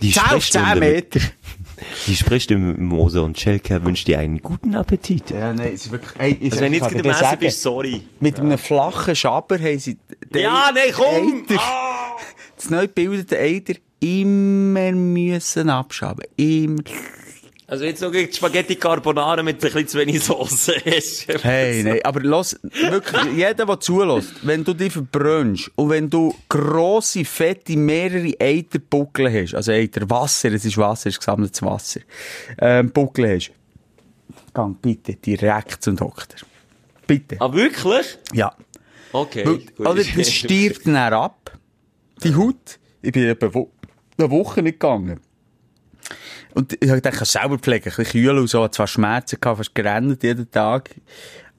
Die 10 auf 10 Meter. Die Sprechstimme Mose und Schelke wünscht dir einen guten Appetit. Ja, nein, es ist wirklich, ey, ich Also wenn jetzt gerade sagen, bist, sorry. Mit einem flachen Schaber haben sie den Ja, nein, komm! Ah! Das neu gebildete Eiter immer müssen abschaben. Immer. Also jetzt noch gegen Spaghetti Carbonara mit ein bisschen zu wenig Soße. [LAUGHS] Hey, nein, aber los, wirklich, jeder, der zulässt, wenn du dich verbrennst und wenn du grosse, fette, mehrere Eiterbuckel hast, also Eiter Wasser, es ist Wasser, es ist gesammeltes Wasser, ähm, Buckel hast, gang bitte direkt zum Doktor. Bitte. Ah, wirklich? Ja. Okay. Weil, gut. oder das [LAUGHS] stirbt dann ab. Die Haut. Ich bin etwa wo eine Woche nicht gegangen. Und ich gedacht, ich kann selber pflegen, ein bisschen kühl und so, hat zwar Schmerzen gehabt, fast gerannt jeden Tag.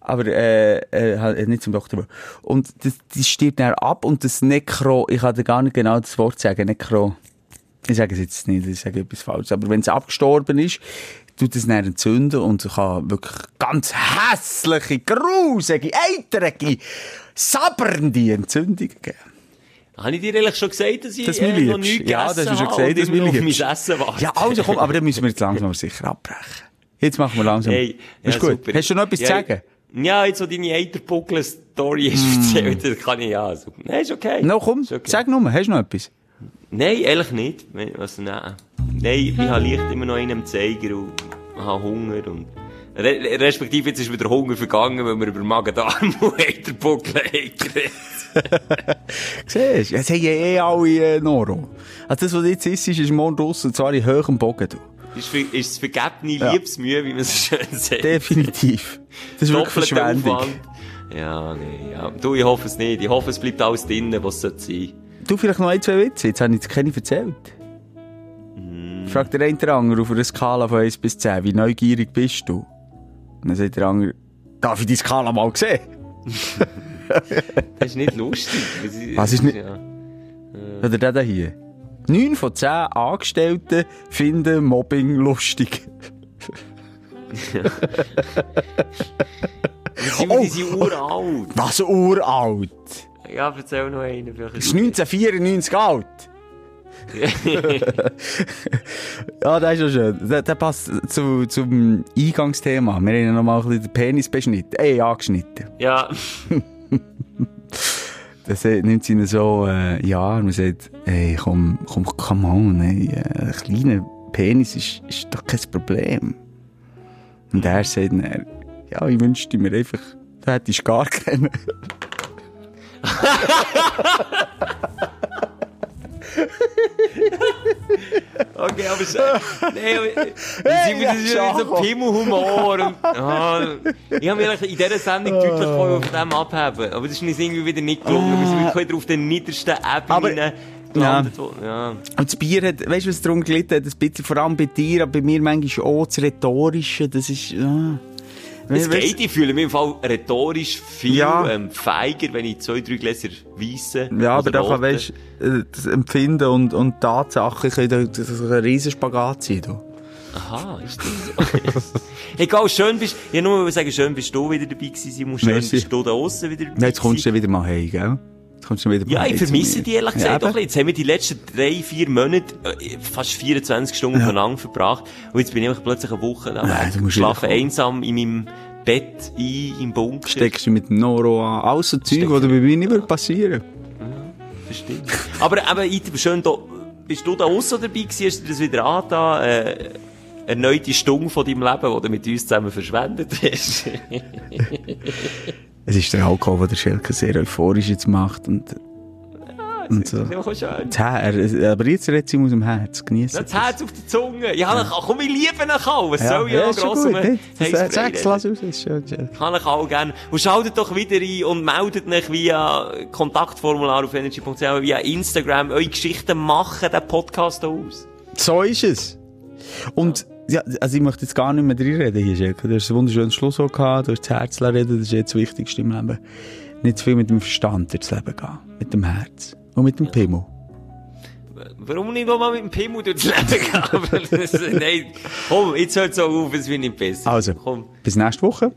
Aber, äh, äh, halt nicht zum Doktor. Und das, das stirbt dann ab und das Nekro, ich kann dir gar nicht genau das Wort sagen, Nekro. Ich sage es jetzt nicht, ich sage etwas falsch. Aber wenn es abgestorben ist, tut es dann entzünden und kann wirklich ganz hässliche, grusige, eitrige, sabbernde Entzündungen geben. Habe ich dir ehrlich schon gesagt, dass ich Das äh, noch nichts Ja, das gegessen hast du schon gesagt, das liebst. mein Essen warte? Ja, also komm, aber dann müssen wir jetzt langsam aber sicher abbrechen. Jetzt machen wir langsam. Hey, ist ja, gut. super. Hast du noch etwas ja, zu sagen? Ja, jetzt, wo deine Eiterbuckel-Story hast erzählt, das kann ich ja. Also, nein, ist okay. No, komm, Ist okay. sag nur, hast du noch etwas? Nein, ehrlich nicht. Also, nein. Nein, ich habe leicht immer noch einen am Zeiger und habe Hunger und, Re respektive jetzt ist wieder Hunger vergangen, weil wir über Magen-Darm und Eiterbuckel. Siehst du, es haben ja eh alle äh, Noro. Also das, was jetzt isst, ist morgen draussen, und zwar in hohem Bogen. Du. Ist, für, ist es vergebene Ja. Liebesmühe, wie man so schön sagt. Definitiv. Das ist wirklich Verschwendung. Aufwand. Ja, nee, ja. Du, ich hoffe es nicht. Ich hoffe, es bleibt alles drinnen, was es sein sollte. Du, vielleicht noch ein, zwei Witze. Jetzt habe ich jetzt keine erzählt. Der eine den anderen auf einer Skala von 1 bis 10, wie neugierig bist du? Und dann sagt der andere, darf ich die Skala mal sehen? [LAUGHS] Das ist nicht lustig. Was ist nicht- Ja. Oder der hier. 9 von 10 Angestellten finden Mobbing lustig. Oh. [LAUGHS] die sind uralt. Was uralt. Ja, erzähl noch einen. vielleicht ist 1994 alt. [LAUGHS] ja, das ist ja schön. Der, der passt zu, zum Eingangsthema. Wir haben ja noch mal ein bisschen den Penis beschnitten. Ey, angeschnitten. Ja. [LAUGHS] Das nimmt sie so, äh, ja, und sagt, ey, komm, komm, come on, ey, äh, ein kleiner Penis ist, ist doch kein Problem. Und er sagt dann, ja, ich wünschte mir einfach, du hättest gar keinen. [LAUGHS] [LAUGHS] Okay, aber nee, Simon, das ist ja nicht so Pimmelhumor. Und, ah, ich habe mir in dieser Sendung deutlich von von dem abheben. Aber das ist uns irgendwie wieder nicht gelungen. Wir sind wirklich wieder auf den niedersten gelandet. wo- Ja. Und das Bier hat, weißt du, was darum gelitten hat? Ein bisschen, vor allem bei dir, aber bei mir manchmal auch das Rhetorische, das ist, ja. Es geht, ich fühle mich im Fall rhetorisch viel Ja. ähm, feiger, wenn ich zwei, drei Gläser weisse. Ja, aber da kann, weißt, äh, das Empfinden und, und Tatsachen können da- das ist ein riesen Spagat sein, du. Aha, ist das so? [LAUGHS] Egal, schön bist, ich nur mal sagen, schön bist du wieder dabei gewesen, Simon, schön Merci. bist du da aussen wieder dabei Jetzt kommst du wieder mal heim, gell? Kommst du wieder Ja, ich vermisse die ehrlich gesagt Ja, doch ein eben. bisschen. Jetzt haben wir die letzten drei, vier Monate äh, fast 24 Stunden aufeinander verbracht. Und jetzt bin ich plötzlich eine Woche da Nein, weg. schlafe einsam in meinem Bett ein, im Bunker. Steckst du mit dem Noro an. Alles so Zeug, was bei mir nicht wird passieren Verstehe. Aber, Ita, schön, da, bist du da aussen dabei gewesen? Hast du das wieder angetan? Äh, erneute Stunde von deinem Leben, die du mit uns zusammen verschwendet hast. [LAUGHS] Es ist der Alkohol, der Schelke sehr euphorisch jetzt macht und, und so. Das ist auch schön. Das Her aber jetzt redet sie aus dem Herz. Genießen. Das Herz auf der Zunge. Ja, komm, ich liebe ihn auch. Was soll ich ja, noch ist schon gross um Sag's, lass aus, ist schön. Kann ich auch gerne. Und schaltet doch wieder ein und meldet euch via Kontaktformular auf energy.ch, via Instagram, eure Geschichten machen den Podcast auch aus. So ist es. Und, ja, also ich möchte jetzt gar nicht mehr drin reden hier, Schelke. Du hast einen wunderschönen Schluss auch gehabt, du hast das Herz reden, das ist jetzt das Wichtigste im Leben. Nicht zu viel mit dem Verstand durchs Leben gehen. Mit dem Herz. Und mit dem Pimmel. Warum nicht mal mit dem Pimmel durchs Leben gehen? [LAUGHS] Das- Nein, komm, jetzt hört so auf, es wird nicht besser. Also, Komm, bis nächste Woche.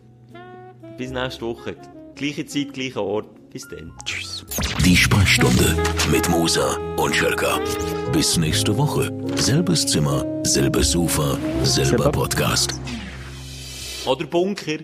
bis nächste Woche. Gleiche Zeit, gleicher Ort. Bis dann. Tschüss. Die Sprechstunde mit Musa und Schelka. Bis nächste Woche. Selbes Zimmer, selbes Sofa, selber Selber- Podcast. Oder Bunker.